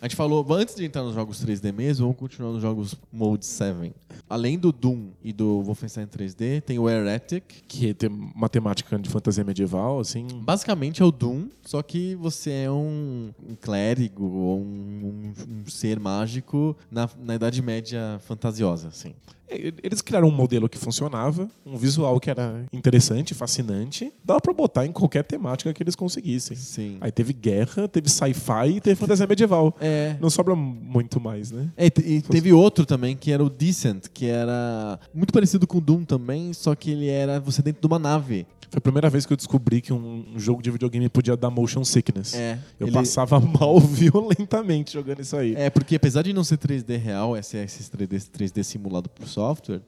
[SPEAKER 1] A gente falou, antes de entrar nos jogos 3D mesmo, vamos continuar nos jogos Mode 7. Além do Doom e do Wolfenstein 3D, tem o Heretic.
[SPEAKER 2] Que tem uma temática de fantasia medieval, assim.
[SPEAKER 1] Basicamente é o Doom, só que você é um, um clérigo ou um, um- um ser mágico na, na Idade Média fantasiosa, assim.
[SPEAKER 2] É, Eles criaram um modelo que funcionava, um visual que era interessante, fascinante. Dava pra botar em qualquer temática que eles conseguissem.
[SPEAKER 1] Sim.
[SPEAKER 2] Aí teve guerra, teve sci-fi e teve fantasia medieval.
[SPEAKER 1] É.
[SPEAKER 2] Não sobra muito mais, né?
[SPEAKER 1] É, e te- teve outro também que era o Decent, que era muito parecido com o Doom também, só que ele era você dentro de uma nave.
[SPEAKER 2] Foi a primeira vez que eu descobri que um, um jogo de videogame podia dar motion sickness.
[SPEAKER 1] É.
[SPEAKER 2] Eu
[SPEAKER 1] ele-
[SPEAKER 2] passava [LAUGHS] mal violentamente jogando isso aí.
[SPEAKER 1] É, porque apesar de não ser 3D real, esse é esse 3D, 3D simulado por software,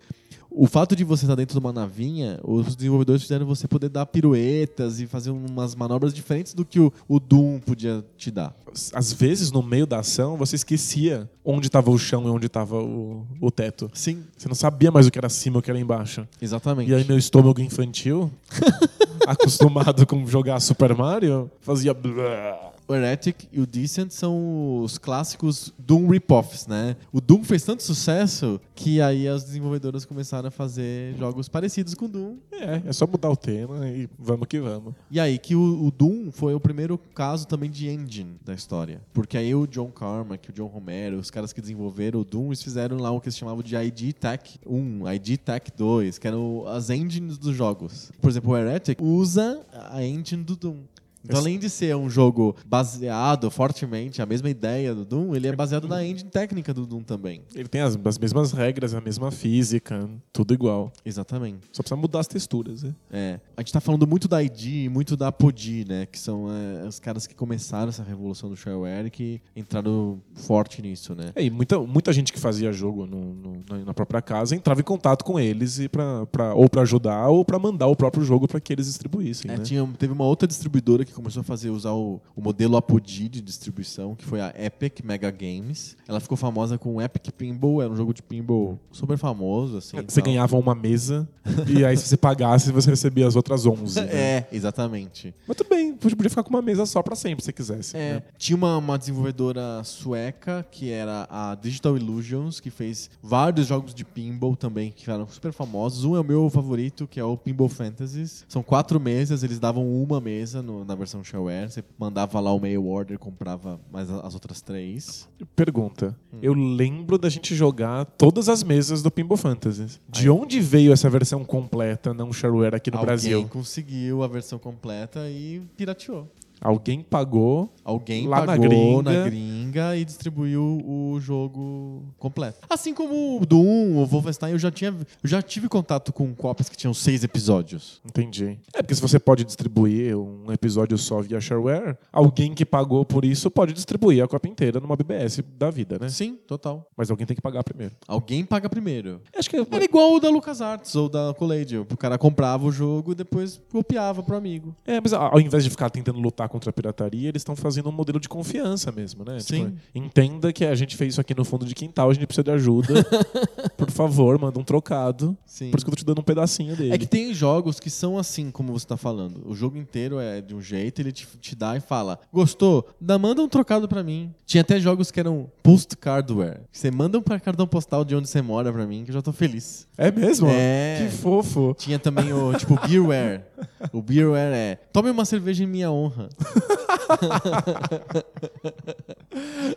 [SPEAKER 1] o fato de você estar dentro de uma navinha, os desenvolvedores fizeram você poder dar piruetas e fazer umas manobras diferentes do que o, o Doom podia te dar.
[SPEAKER 2] Às vezes, no meio da ação, você esquecia onde estava o chão e onde estava o, o teto.
[SPEAKER 1] Sim,
[SPEAKER 2] Você não sabia mais o que era acima e o que era embaixo.
[SPEAKER 1] exatamente.
[SPEAKER 2] E aí meu estômago infantil, [LAUGHS] acostumado com jogar Super Mario, fazia... blá.
[SPEAKER 1] O Heretic e o Decent são os clássicos Doom rip-offs, né? O Doom fez tanto sucesso que aí as desenvolvedoras começaram a fazer jogos parecidos com o Doom.
[SPEAKER 2] É, é só mudar o tema e vamos que vamos.
[SPEAKER 1] E aí que o, o Doom foi o primeiro caso também de engine da história. Porque aí o John Carmack, o John Romero, os caras que desenvolveram o Doom, eles fizeram lá o que eles chamavam de ID Tech 1, ID Tech 2, que eram as engines dos jogos. Por exemplo, o Heretic usa a engine do Doom. Então, além de ser um jogo baseado fortemente, a mesma ideia do Doom, ele é baseado na engine técnica do Doom também.
[SPEAKER 2] Ele tem as, as mesmas regras, a mesma física, tudo igual.
[SPEAKER 1] Exatamente.
[SPEAKER 2] Só precisa mudar as texturas, né?
[SPEAKER 1] É, a gente tá falando muito da ID e muito da Apogee, né? Que são é, os caras que começaram essa revolução do shareware e que entraram forte nisso, né?
[SPEAKER 2] É, e muita, muita gente que fazia jogo no- no- na- na própria casa entrava em contato com eles e pra, pra, ou para ajudar ou para mandar o próprio jogo para que eles distribuíssem.
[SPEAKER 1] É,
[SPEAKER 2] né?
[SPEAKER 1] tinha, teve uma outra distribuidora que que começou a fazer usar o, o modelo Apodi de distribuição, que foi a Epic Mega Games. Ela ficou famosa com o Epic Pinball, era um jogo de pinball super famoso, assim.
[SPEAKER 2] Você
[SPEAKER 1] tal.
[SPEAKER 2] ganhava uma mesa e aí se você pagasse, você recebia as outras 11. né?
[SPEAKER 1] É, exatamente.
[SPEAKER 2] Mas tudo bem, você podia ficar com uma mesa só pra sempre, se quisesse.
[SPEAKER 1] É,
[SPEAKER 2] né?
[SPEAKER 1] tinha uma, uma desenvolvedora sueca que era a Digital Illusions, que fez vários jogos de pinball também, que eram super famosos. Um é o meu favorito, que é o Pinball Fantasies. São quatro mesas, eles davam uma mesa no- na versão shareware. Você mandava lá o mail order, comprava mais as outras três.
[SPEAKER 2] Pergunta.
[SPEAKER 1] Hum.
[SPEAKER 2] Eu lembro da gente jogar todas as mesas do Pinball Fantasy. De onde veio essa versão completa, não shareware, aqui no
[SPEAKER 1] Alguém
[SPEAKER 2] Brasil?
[SPEAKER 1] conseguiu a versão completa e pirateou.
[SPEAKER 2] Alguém pagou
[SPEAKER 1] Alguém
[SPEAKER 2] Lá na
[SPEAKER 1] pagou na
[SPEAKER 2] gringa.
[SPEAKER 1] gringa. e distribuiu o jogo completo. Assim como o Doom, o Wolfenstein, eu já, tinha, eu já tive contato com cópias que tinham seis episódios.
[SPEAKER 2] Entendi. É porque se você pode distribuir um episódio só via shareware, alguém que pagou por isso pode distribuir a cópia inteira numa BBS da vida, né?
[SPEAKER 1] Sim, total.
[SPEAKER 2] Mas alguém tem que pagar primeiro.
[SPEAKER 1] Alguém paga primeiro.
[SPEAKER 2] Acho que
[SPEAKER 1] Era igual o da LucasArts ou da Collade. O cara comprava o jogo e depois copiava pro amigo.
[SPEAKER 2] É, mas ao invés de ficar tentando lutar contra a pirataria, eles estão fazendo um modelo de confiança mesmo, né?
[SPEAKER 1] Sim.
[SPEAKER 2] Tipo, entenda que a gente fez isso aqui no fundo de quintal, a gente precisa de ajuda. [LAUGHS] Por favor, manda um trocado.
[SPEAKER 1] Sim.
[SPEAKER 2] Por isso que eu tô te dando um pedacinho dele.
[SPEAKER 1] É que tem jogos que são assim, como você tá falando. O jogo inteiro é de um jeito, ele te, te dá e fala: Gostou? Dá, manda um trocado pra mim. Tinha até jogos que eram postcardware. Você manda um cartão postal de onde você mora pra mim, que eu já tô feliz.
[SPEAKER 2] É mesmo?
[SPEAKER 1] É.
[SPEAKER 2] Que fofo.
[SPEAKER 1] Tinha também o tipo [LAUGHS] Beerware. O Beerware é: Tome uma cerveja em minha honra. [LAUGHS]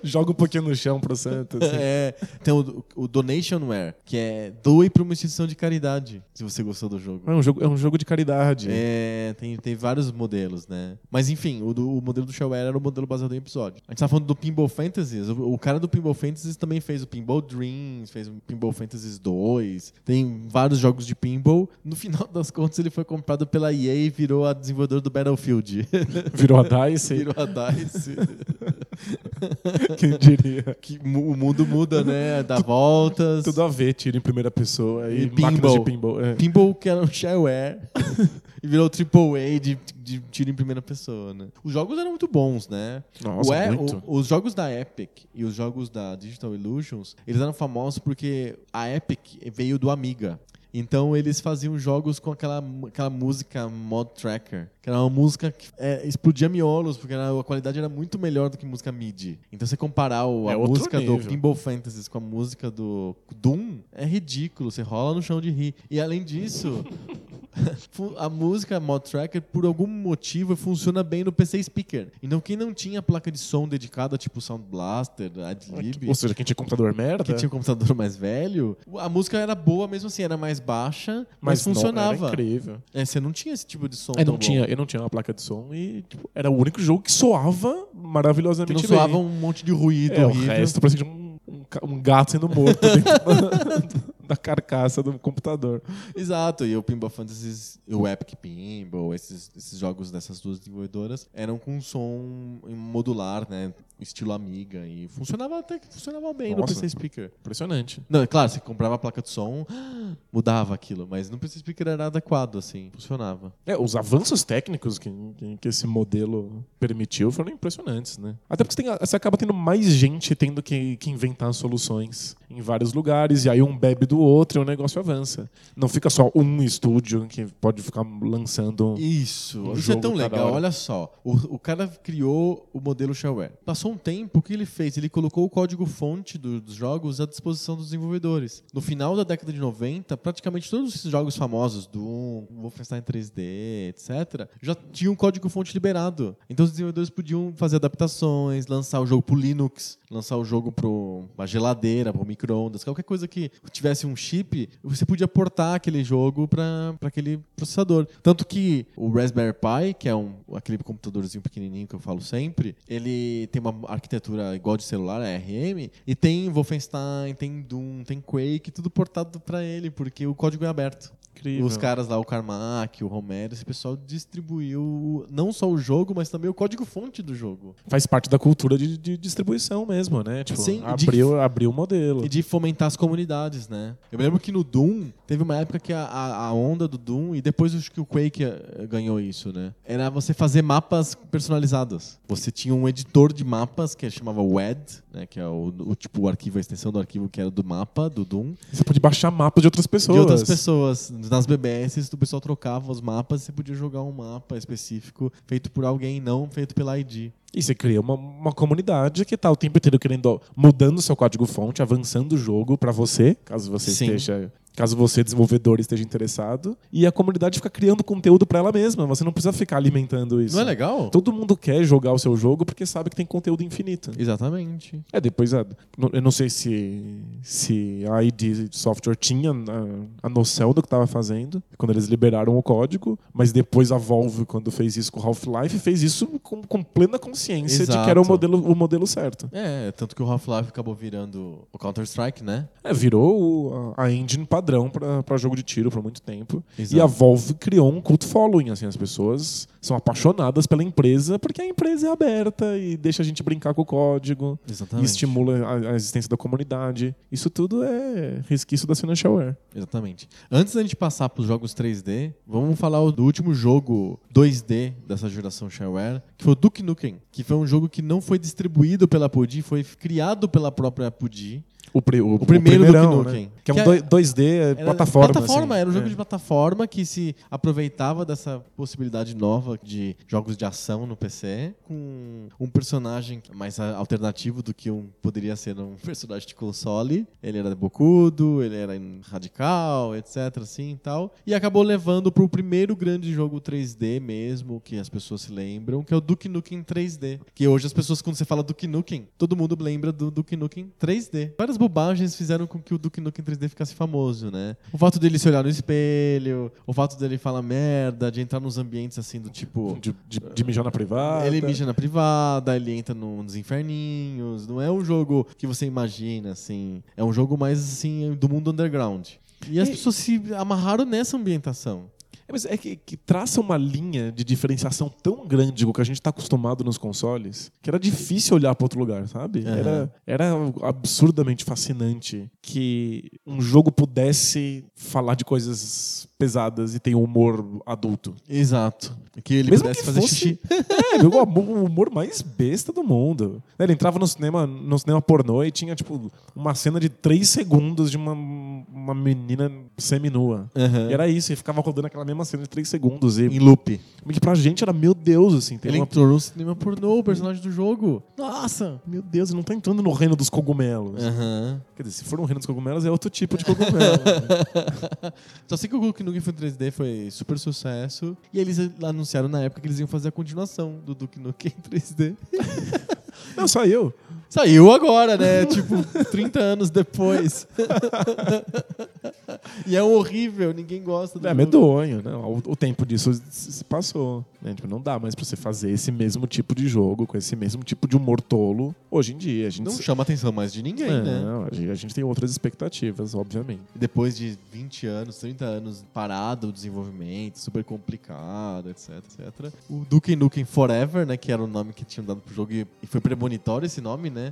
[SPEAKER 2] Joga um pouquinho no chão pro Santos. assim.
[SPEAKER 1] É, tem o, o Donationware, que é doe pra uma instituição de caridade, se você gostou do jogo.
[SPEAKER 2] É um jogo, é um jogo de caridade.
[SPEAKER 1] É, tem, tem vários modelos, né? Mas enfim, o, do- o modelo do shareware era o modelo baseado em episódio. A gente tá falando do Pinball Fantasies. O, o cara do Pinball Fantasies também fez o Pinball Dreams, fez o Pinball Fantasies 2. Tem vários jogos de pinball. No final das contas, ele foi comprado pela EA virou a desenvolvedora do Battlefield. [LAUGHS]
[SPEAKER 2] Virou a Dice.
[SPEAKER 1] virou a DICE. [LAUGHS]
[SPEAKER 2] Quem diria?
[SPEAKER 1] que o mundo muda, né? Dá voltas.
[SPEAKER 2] Tudo a ver, tiro em primeira pessoa e,
[SPEAKER 1] E pinball.
[SPEAKER 2] de pinball. É.
[SPEAKER 1] Pinball que era um shareware [LAUGHS] e virou AAA de, de tiro em primeira pessoa, né? Os jogos eram muito bons, né?
[SPEAKER 2] Nossa,
[SPEAKER 1] O E-
[SPEAKER 2] muito.
[SPEAKER 1] o- os jogos da Epic e os jogos da Digital Illusions, eles eram famosos porque a Epic veio do Amiga. Então eles faziam jogos com aquela, aquela música Mod Tracker, que era uma música que é, explodia miolos, porque era- a qualidade era muito melhor do que música MIDI. Então você comparar o- a
[SPEAKER 2] É
[SPEAKER 1] música do
[SPEAKER 2] nível.
[SPEAKER 1] Pinball Fantasies com a música do Doom, é ridículo, você rola no chão de rir. E além disso, [LAUGHS] a música Mod Tracker, por algum motivo, funciona bem no PC Speaker. Então quem não tinha placa de som dedicada, tipo Sound Blaster, Adlib,
[SPEAKER 2] Ou seja, quem tinha computador merda.
[SPEAKER 1] que tinha um computador [LAUGHS] mais velho, a música era boa mesmo assim, era mais baixa, mas,
[SPEAKER 2] não-
[SPEAKER 1] funcionava.
[SPEAKER 2] Era incrível.
[SPEAKER 1] É, você não tinha esse tipo de som
[SPEAKER 2] Eu não,
[SPEAKER 1] bom.
[SPEAKER 2] tinha, eu não tinha uma placa de som e tipo, era o único jogo que soava
[SPEAKER 1] Que
[SPEAKER 2] maravilhosamente
[SPEAKER 1] não
[SPEAKER 2] bem.
[SPEAKER 1] soava um monte de ruído
[SPEAKER 2] É, o
[SPEAKER 1] horrível.
[SPEAKER 2] resto parecia um, um gato sendo morto [LAUGHS] [LAUGHS] da, carcaça do computador.
[SPEAKER 1] Exato, e o Pinball Fantasies, o Epic Pinball, esses, esses jogos dessas duas desenvolvedoras eram com som modular, né? Estilo Amiga. E funcionava até que funcionava bem no
[SPEAKER 2] Nossa.
[SPEAKER 1] PC Speaker.
[SPEAKER 2] Impressionante.
[SPEAKER 1] Não, é claro, você comprava a placa de som, mudava aquilo, mas no PC Speaker era adequado, assim, funcionava.
[SPEAKER 2] É, os avanços técnicos que, que, que esse modelo permitiu foram impressionantes, né? Até porque você, tem- você acaba tendo mais gente tendo que, que inventar soluções em vários lugares, e aí um bebe do outro e o negócio avança. Não fica só um estúdio que pode ficar lançando.
[SPEAKER 1] Isso,
[SPEAKER 2] Um
[SPEAKER 1] isso é tão legal. Olha só, o, o cara criou o modelo shareware. Passou um tempo, o que ele fez? Ele colocou o código-fonte do- dos jogos à disposição dos desenvolvedores. No final da década de 90, praticamente todos esses jogos famosos, Doom, Wolfenstein 3D, etc., já tinham o código-fonte liberado. Então os desenvolvedores podiam fazer adaptações, lançar o jogo pro Linux, lançar o jogo para uma geladeira, para micro-ondas, qualquer coisa que tivesse um chip, você podia portar aquele jogo para aquele processador. Tanto que o Raspberry Pi, que é um, aquele computadorzinho pequenininho que eu falo sempre, ele tem uma arquitetura igual de celular, é ARM, e tem Wolfenstein, tem Doom, tem Quake, tudo portado para ele, porque o código é aberto.
[SPEAKER 2] Incrível.
[SPEAKER 1] Os caras lá, o Carmack, o Romero, esse pessoal distribuiu não só o jogo, mas também o código-fonte do jogo.
[SPEAKER 2] Faz parte da cultura de, de distribuição mesmo, né? Tipo,
[SPEAKER 1] Sim, de-
[SPEAKER 2] abriu, abriu o modelo.
[SPEAKER 1] E de fomentar as comunidades, né? Eu me lembro que no Doom, teve uma época que a, a, a onda do Doom, e depois acho que o Quake eh, ganhou isso, né? Era você fazer mapas personalizados. Você tinha um editor de mapas que chamava WED, né? Que é o, o tipo o arquivo, a extensão do arquivo que era do mapa, do Doom.
[SPEAKER 2] Você pode baixar mapas de outras pessoas.
[SPEAKER 1] De outras pessoas. Nas BBS, o pessoal trocava os mapas e você podia jogar um mapa específico feito por alguém, não feito pela ID.
[SPEAKER 2] E você cria uma, uma comunidade que tá o tempo inteiro querendo, mudando o seu código-fonte, avançando o jogo pra você, caso você
[SPEAKER 1] Sim.
[SPEAKER 2] esteja. Caso você, desenvolvedor, esteja interessado. E a comunidade fica criando conteúdo pra ela mesma. Você não precisa ficar alimentando isso.
[SPEAKER 1] Não é legal?
[SPEAKER 2] Todo mundo quer jogar o seu jogo porque sabe que tem conteúdo infinito.
[SPEAKER 1] Exatamente.
[SPEAKER 2] É, depois, a- no- eu não sei se, se a ID Software tinha a, a noção do que estava fazendo quando eles liberaram o código, mas depois a Valve, quando fez isso com o Half-Life, fez isso com, com plena consciência de que era o
[SPEAKER 1] Exato.
[SPEAKER 2] modelo, o modelo certo.
[SPEAKER 1] É, tanto que o Half-Life acabou virando o Counter-Strike, né?
[SPEAKER 2] É, virou a engine padrão para jogo de tiro por muito tempo.
[SPEAKER 1] Exato.
[SPEAKER 2] E a Valve criou um cult following, assim, as pessoas são apaixonadas pela empresa porque a empresa é aberta e deixa a gente brincar com o código. E
[SPEAKER 1] Exatamente.
[SPEAKER 2] estimula a, a existência da comunidade. Isso tudo é resquício da Financialware.
[SPEAKER 1] Exatamente. Antes da gente passar para os jogos 3D, vamos falar do último jogo 2D dessa geração Shareware, que foi o Duke Nukem, que foi um jogo que não foi distribuído pela Apogee, foi criado pela própria Apogee.
[SPEAKER 2] O, pri- o,
[SPEAKER 1] O primeiro
[SPEAKER 2] primeirão,
[SPEAKER 1] Duke Nukem.
[SPEAKER 2] né? Que é um
[SPEAKER 1] Que é-
[SPEAKER 2] doi- 2D é
[SPEAKER 1] Era
[SPEAKER 2] plataforma.
[SPEAKER 1] Plataforma,
[SPEAKER 2] assim.
[SPEAKER 1] era um jogo
[SPEAKER 2] É.
[SPEAKER 1] de plataforma que se aproveitava dessa possibilidade nova de jogos de ação no PC, com um personagem mais alternativo do que um poderia ser um [LAUGHS] personagem de console. Ele era bocudo, ele era radical, etc, assim e tal. E acabou levando pro primeiro grande jogo 3D mesmo, que as pessoas se lembram, que é o Duke Nukem 3D. Que hoje as pessoas, quando você fala Duke Nukem, todo mundo lembra do Duke Nukem 3D. Várias bobagens fizeram com que o Duke Nukem 3D ficasse famoso, né? O fato dele se olhar no espelho, o fato dele falar merda, de entrar nos ambientes assim do tipo.
[SPEAKER 2] De, de, de mijar na privada.
[SPEAKER 1] Ele mija na privada, ele entra no- nos inferninhos. Não é um jogo que você imagina, assim. É um jogo mais, assim, do mundo underground. E as
[SPEAKER 2] E-
[SPEAKER 1] pessoas se amarraram nessa ambientação.
[SPEAKER 2] É, mas é que, que traça uma linha de diferenciação tão grande com o que a gente está acostumado nos consoles que era difícil olhar para outro lugar, sabe?
[SPEAKER 1] Aham.
[SPEAKER 2] Era, era absurdamente fascinante que um jogo pudesse falar de coisas pesadas e ter um humor adulto.
[SPEAKER 1] Exato. Que ele
[SPEAKER 2] Mesmo
[SPEAKER 1] pudesse
[SPEAKER 2] que
[SPEAKER 1] fazer
[SPEAKER 2] fosse-
[SPEAKER 1] xixi. [LAUGHS]
[SPEAKER 2] É, o humor- o humor mais besta do mundo. Ele entrava no cinema, no cinema pornô e tinha, tipo, uma cena de três segundos de uma, uma menina seminua.
[SPEAKER 1] Aham.
[SPEAKER 2] E era isso, e ficava rodando aquela mesma cena de três segundos. E
[SPEAKER 1] Em loop.
[SPEAKER 2] que pra gente era, meu Deus, assim. Tem
[SPEAKER 1] Ele
[SPEAKER 2] uma...
[SPEAKER 1] entrou no cinema pornô, o personagem do jogo. Nossa!
[SPEAKER 2] Meu Deus, ele não tá entrando no reino dos cogumelos.
[SPEAKER 1] Aham.
[SPEAKER 2] Quer dizer, se for no reino dos cogumelos, é outro tipo de cogumelo. né? [LAUGHS]
[SPEAKER 1] Só sei que o Duke Nukem foi 3D foi super sucesso. E eles anunciaram na época que eles iam fazer a continuação do Duke Nukem [LAUGHS] 3D.
[SPEAKER 2] não, saiu.
[SPEAKER 1] Saiu agora, né? [LAUGHS] tipo, 30 anos depois. [LAUGHS] e é horrível, ninguém gosta do
[SPEAKER 2] É
[SPEAKER 1] jogo.
[SPEAKER 2] medonho, né? O, o tempo disso se passou. né? Tipo, não dá mais pra você fazer esse mesmo tipo de jogo, com esse mesmo tipo de humor tolo, hoje em dia. A gente
[SPEAKER 1] Não
[SPEAKER 2] se-
[SPEAKER 1] chama atenção mais de ninguém, né?
[SPEAKER 2] Não, a gente, a gente tem outras expectativas, obviamente.
[SPEAKER 1] Depois de 20 anos, 30 anos parado o desenvolvimento, super complicado, etc, etc. O Duke Nukem Forever, né, que era o nome que tinham dado pro jogo e foi premonitório esse nome, né?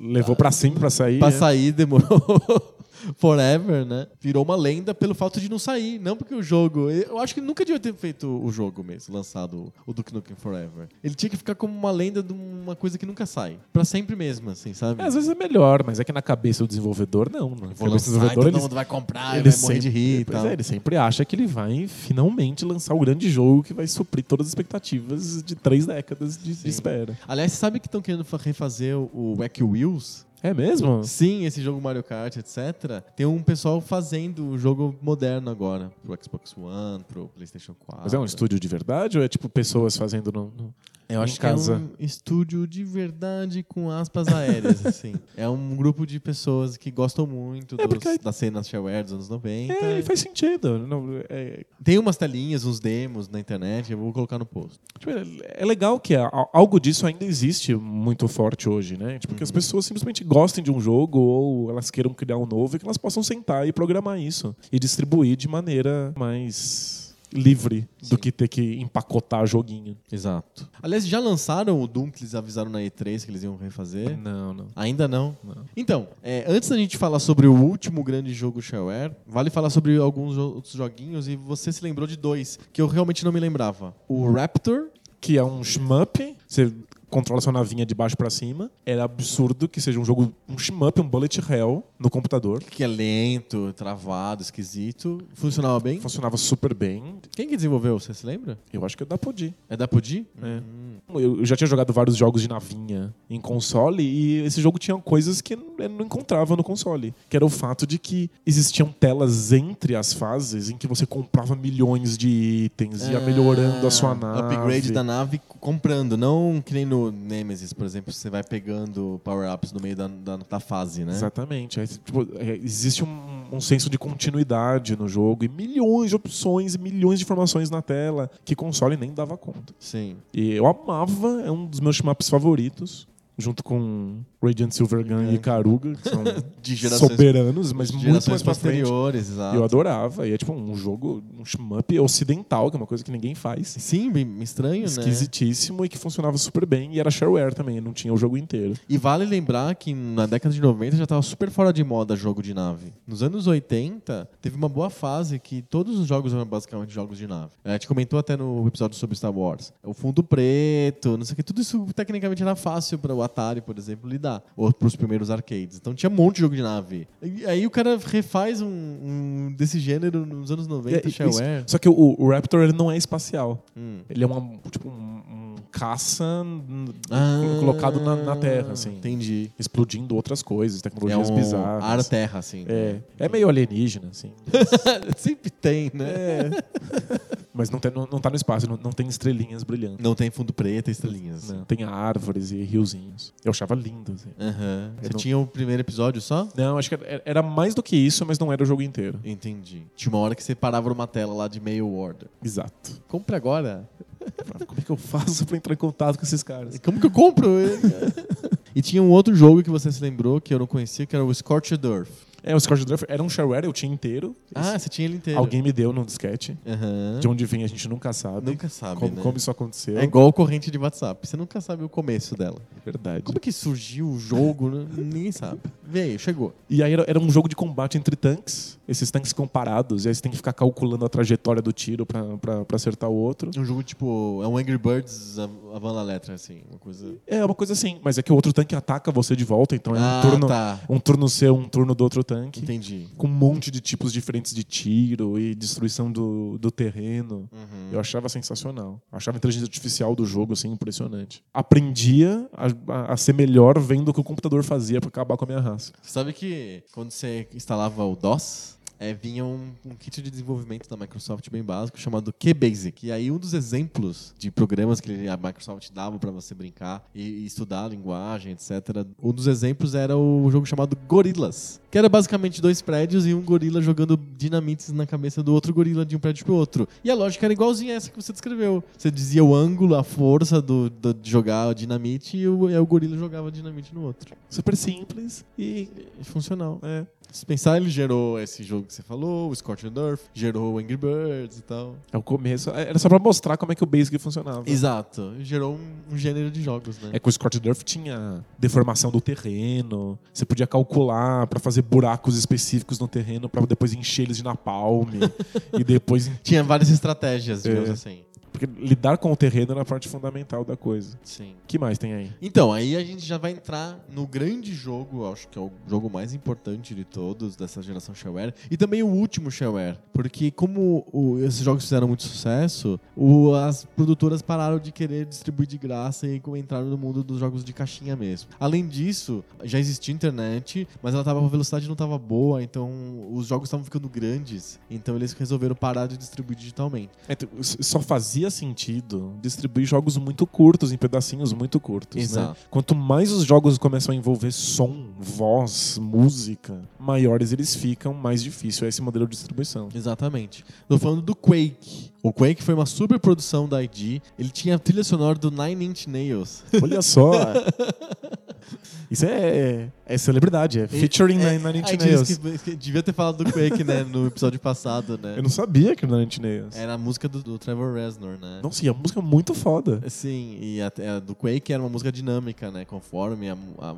[SPEAKER 2] Levou pra sempre pra sair.
[SPEAKER 1] Pra
[SPEAKER 2] é.
[SPEAKER 1] sair demorou [LAUGHS] forever, né? Virou uma lenda pelo fato de não sair, não porque o jogo... Eu acho que nunca devia ter feito o jogo mesmo, lançado o Duke Nukem Forever. Ele tinha que ficar como uma lenda de uma coisa que nunca sai. Pra sempre mesmo, assim, sabe?
[SPEAKER 2] É, às vezes é melhor, mas é que na cabeça do desenvolvedor, não. Na
[SPEAKER 1] Vou
[SPEAKER 2] cabeça do
[SPEAKER 1] lançar
[SPEAKER 2] desenvolvedor,
[SPEAKER 1] todo
[SPEAKER 2] ele,
[SPEAKER 1] mundo vai comprar,
[SPEAKER 2] ele
[SPEAKER 1] vai morrer de
[SPEAKER 2] sempre,
[SPEAKER 1] rir e
[SPEAKER 2] pois
[SPEAKER 1] tal.
[SPEAKER 2] é, ele sempre acha que ele vai finalmente lançar o grande jogo que vai suprir todas as expectativas de três décadas de, de espera.
[SPEAKER 1] Aliás, você sabe que estão querendo fa- refazer o Wacky Wheels?
[SPEAKER 2] É mesmo?
[SPEAKER 1] Sim, esse jogo Mario Kart, etc. Tem um pessoal fazendo o jogo moderno agora. Pro Xbox One, pro PlayStation 4.
[SPEAKER 2] Mas é um estúdio de verdade ou é tipo pessoas fazendo no. no- Eu acho
[SPEAKER 1] é
[SPEAKER 2] casa.
[SPEAKER 1] um estúdio de verdade com aspas aéreas, [LAUGHS] assim. É um grupo de pessoas que gostam muito
[SPEAKER 2] É,
[SPEAKER 1] dos,
[SPEAKER 2] porque-
[SPEAKER 1] da cena shareware dos anos 90.
[SPEAKER 2] É, e faz sentido. Não, é,
[SPEAKER 1] Tem umas telinhas, uns demos na internet, eu vou colocar no post.
[SPEAKER 2] tipo, é- é legal que algo disso ainda existe muito forte hoje, né? Tipo, que as pessoas simplesmente gostem de um jogo ou elas queiram criar um novo e que elas possam sentar e programar isso e distribuir de maneira mais livre do que ter que empacotar joguinho.
[SPEAKER 1] Exato. Aliás, já lançaram o Doom que eles avisaram na E3 que eles iam refazer?
[SPEAKER 2] Não, não.
[SPEAKER 1] Ainda não?
[SPEAKER 2] Não.
[SPEAKER 1] Então, é, antes da gente falar sobre o último grande jogo shareware, vale falar sobre alguns outros joguinhos e você se lembrou de dois que eu realmente não me lembrava. O Raptor,
[SPEAKER 2] Que é um shmup, você controla sua navinha de baixo pra cima. Era absurdo que seja um jogo, um shmup, um bullet hell no computador.
[SPEAKER 1] que é lento, travado, esquisito. Funcionava bem?
[SPEAKER 2] Funcionava super bem.
[SPEAKER 1] Quem que desenvolveu? Você se lembra?
[SPEAKER 2] Eu acho que é da Podi.
[SPEAKER 1] É da Podi?
[SPEAKER 2] É.
[SPEAKER 1] Hum.
[SPEAKER 2] Eu já tinha jogado vários jogos de navinha em console e esse jogo tinha coisas que eu não encontrava no console. Que era o fato de que existiam telas entre as fases em que você comprava milhões de itens, ia melhorando a sua nave.
[SPEAKER 1] Ah, Upgrade da nave comprando, não que nem no Nemesis, por exemplo, você vai pegando power-ups no meio da, da, da fase, né?
[SPEAKER 2] Exatamente. Aí, tipo, é, existe um, um senso de continuidade no jogo e milhões de opções e milhões de informações na tela que console nem dava conta.
[SPEAKER 1] Sim.
[SPEAKER 2] E eu amava, é um dos meus shmups favoritos, junto com Radiant Silvergun
[SPEAKER 1] É.
[SPEAKER 2] e Karuga, que são [LAUGHS]
[SPEAKER 1] De gerações,
[SPEAKER 2] soberanos, mas muito mais pra frente.
[SPEAKER 1] posteriores, exato.
[SPEAKER 2] Eu adorava. E é tipo um jogo, um shmup ocidental, que é uma coisa que ninguém faz.
[SPEAKER 1] Sim, bem estranho, né?
[SPEAKER 2] Esquisitíssimo e que funcionava super bem. E era shareware também, não tinha o jogo inteiro.
[SPEAKER 1] E vale lembrar que na década de 90 já estava super fora de moda jogo de nave. Nos anos 80, teve uma boa fase que todos os jogos eram basicamente jogos de nave. A gente comentou até no episódio sobre Star Wars. O fundo preto, não sei o que, tudo isso tecnicamente era fácil para o Atari, por exemplo, lidar. Ou para os primeiros arcades. Então tinha um monte de jogo de nave. E aí o cara refaz um, um desse gênero nos anos 90,
[SPEAKER 2] É,
[SPEAKER 1] shareware.
[SPEAKER 2] Só que o, o Raptor ele não é espacial.
[SPEAKER 1] Hum.
[SPEAKER 2] Ele é uma, tipo, um, um caça
[SPEAKER 1] Ah,
[SPEAKER 2] colocado na, na Terra, assim.
[SPEAKER 1] Entendi.
[SPEAKER 2] Explodindo outras coisas,
[SPEAKER 1] É
[SPEAKER 2] tecnologias
[SPEAKER 1] um
[SPEAKER 2] bizarras.
[SPEAKER 1] ar-terra, assim.
[SPEAKER 2] É, é meio alienígena, assim. [LAUGHS]
[SPEAKER 1] Sempre tem, né?
[SPEAKER 2] É. [LAUGHS] Mas não, tem, não, não tá no espaço, não, não tem estrelinhas brilhando.
[SPEAKER 1] Não tem fundo preto e estrelinhas.
[SPEAKER 2] Não, tem árvores e riozinhos. Eu achava lindo. Assim. Eu
[SPEAKER 1] Você
[SPEAKER 2] não-
[SPEAKER 1] tinha o primeiro episódio só?
[SPEAKER 2] Não, acho que era, era mais do que isso, mas não era o jogo inteiro.
[SPEAKER 1] Entendi. Tinha uma hora que você parava numa tela lá de mail order.
[SPEAKER 2] Exato.
[SPEAKER 1] Compre agora.
[SPEAKER 2] Como é que eu faço pra entrar em contato com esses caras?
[SPEAKER 1] Como que eu compro? [LAUGHS] e tinha um outro jogo que você se lembrou que eu não conhecia, que era o Scorched Earth.
[SPEAKER 2] É, o Scorched Earth era um shareware, eu tinha inteiro.
[SPEAKER 1] Ah, você tinha ele inteiro.
[SPEAKER 2] Alguém me deu num disquete.
[SPEAKER 1] Aham.
[SPEAKER 2] De onde vem a gente nunca sabe.
[SPEAKER 1] Nunca sabe,
[SPEAKER 2] como,
[SPEAKER 1] né?
[SPEAKER 2] como isso aconteceu.
[SPEAKER 1] É igual corrente de WhatsApp. Você nunca sabe o começo dela.
[SPEAKER 2] verdade.
[SPEAKER 1] Como que surgiu o jogo? né? Ninguém sabe. Veio, chegou.
[SPEAKER 2] E aí era, era um jogo de combate entre tanques. Esses tanques ficam parados. E aí você tem que ficar calculando a trajetória do tiro pra, pra, pra acertar o outro.
[SPEAKER 1] Um jogo tipo. É um Angry Birds a, a van la letra, assim. Uma coisa.
[SPEAKER 2] É uma coisa assim. Mas é que o outro tanque ataca você de volta. Então é um
[SPEAKER 1] ah,
[SPEAKER 2] turno,
[SPEAKER 1] tá.
[SPEAKER 2] um turno seu, um turno do outro tanque.
[SPEAKER 1] Entendi.
[SPEAKER 2] Com um monte de tipos diferentes de tiro e destruição do, do terreno.
[SPEAKER 1] Uhum.
[SPEAKER 2] Eu achava sensacional. Eu achava a inteligência artificial do jogo assim impressionante. Aprendia a, a- a ser melhor vendo o que o computador fazia pra acabar com a minha raça.
[SPEAKER 1] Sabe que quando você instalava o DOS, é, vinha um, um kit de desenvolvimento da Microsoft bem básico chamado QBasic. E aí um dos exemplos de programas que a Microsoft dava para você brincar e, e estudar a linguagem, etc. Um dos exemplos era o jogo chamado Gorillas, que era basicamente dois prédios e um gorila jogando dinamites na cabeça do outro gorila de um prédio pro outro. E a lógica era igualzinha a essa que você descreveu. Você dizia o ângulo, a força do, do- de jogar dinamite e o, e o gorila jogava dinamite no outro.
[SPEAKER 2] Super simples e.
[SPEAKER 1] E funcional.
[SPEAKER 2] É.
[SPEAKER 1] Se pensar, ele gerou esse jogo que você falou, o Scorched Earth, gerou o Angry Birds e tal.
[SPEAKER 2] É o começo. Era só pra mostrar como é que o Basic funcionava.
[SPEAKER 1] Exato. Gerou um, um gênero de jogos, né?
[SPEAKER 2] É que o Scorched Earth tinha deformação do terreno. Você podia calcular pra fazer buracos específicos no terreno pra depois encher eles de napalm [LAUGHS] e depois
[SPEAKER 1] Tinha várias estratégias, digamos
[SPEAKER 2] É.
[SPEAKER 1] assim.
[SPEAKER 2] Porque lidar com o terreno era a parte fundamental da coisa.
[SPEAKER 1] Sim.
[SPEAKER 2] que mais tem aí?
[SPEAKER 1] Então, aí a gente já vai entrar no grande jogo, acho que é o jogo mais importante de todos dessa geração shareware, e também o último shareware, porque como o- esses jogos fizeram muito sucesso, o- as produtoras pararam de querer distribuir de graça e entraram no mundo dos jogos de caixinha mesmo. Além disso, já existia internet, mas ela tava, a velocidade não estava boa, então os jogos estavam ficando grandes, então eles resolveram parar de distribuir digitalmente.
[SPEAKER 2] É, só fazia sentido distribuir jogos muito curtos, em pedacinhos muito curtos. Né?
[SPEAKER 1] Exato.
[SPEAKER 2] Quanto mais os jogos começam a envolver som, voz, música, maiores eles ficam, mais difícil é esse modelo de distribuição.
[SPEAKER 1] Exatamente. Tô falando do Quake. O Quake foi uma super produção da ID. Ele tinha a trilha sonora do Nine Inch Nails.
[SPEAKER 2] Olha só. [LAUGHS] Isso é, é celebridade, é featuring
[SPEAKER 1] é,
[SPEAKER 2] Nine Inch
[SPEAKER 1] aí
[SPEAKER 2] Nails.
[SPEAKER 1] que- que devia ter falado do Quake, né, no episódio passado, né?
[SPEAKER 2] Eu não sabia que era Nine Inch Nails.
[SPEAKER 1] Era a música do, do Trevor Reznor, né?
[SPEAKER 2] Nossa, e a música é muito foda.
[SPEAKER 1] Sim, e a, a do Quake era uma música dinâmica, né? Conforme a, a,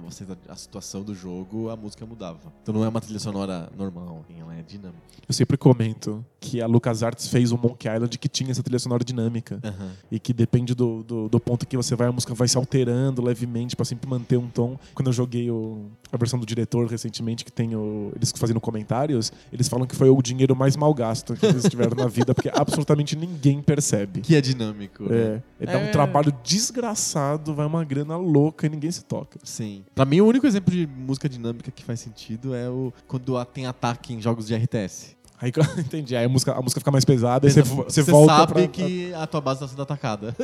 [SPEAKER 1] a situação do jogo, a música mudava. Então não é uma trilha sonora normal, ela é dinâmica.
[SPEAKER 2] Eu sempre comento que a LucasArts fez o Monkey Island que tinha essa trilha sonora dinâmica.
[SPEAKER 1] Aham.
[SPEAKER 2] E que depende do, do, do ponto que você vai, a música vai se alterando levemente pra sempre manter um tom. Quando eu joguei o- a versão do diretor recentemente, que tem o, eles fazendo comentários, eles falam que foi o dinheiro mais mal gasto que eles tiveram na vida, porque absolutamente ninguém percebe.
[SPEAKER 1] Que é dinâmico. né?
[SPEAKER 2] É, é dá um
[SPEAKER 1] É.
[SPEAKER 2] trabalho desgraçado, vai uma grana louca e ninguém se toca.
[SPEAKER 1] Sim. Pra mim, o único exemplo de música dinâmica que faz sentido é o quando a- tem ataque em jogos de RTS.
[SPEAKER 2] Aí [LAUGHS] entendi, aí a música, a música fica mais pesada, aí você, vo- você
[SPEAKER 1] Você
[SPEAKER 2] volta
[SPEAKER 1] sabe
[SPEAKER 2] pra...
[SPEAKER 1] que a tua base tá sendo atacada.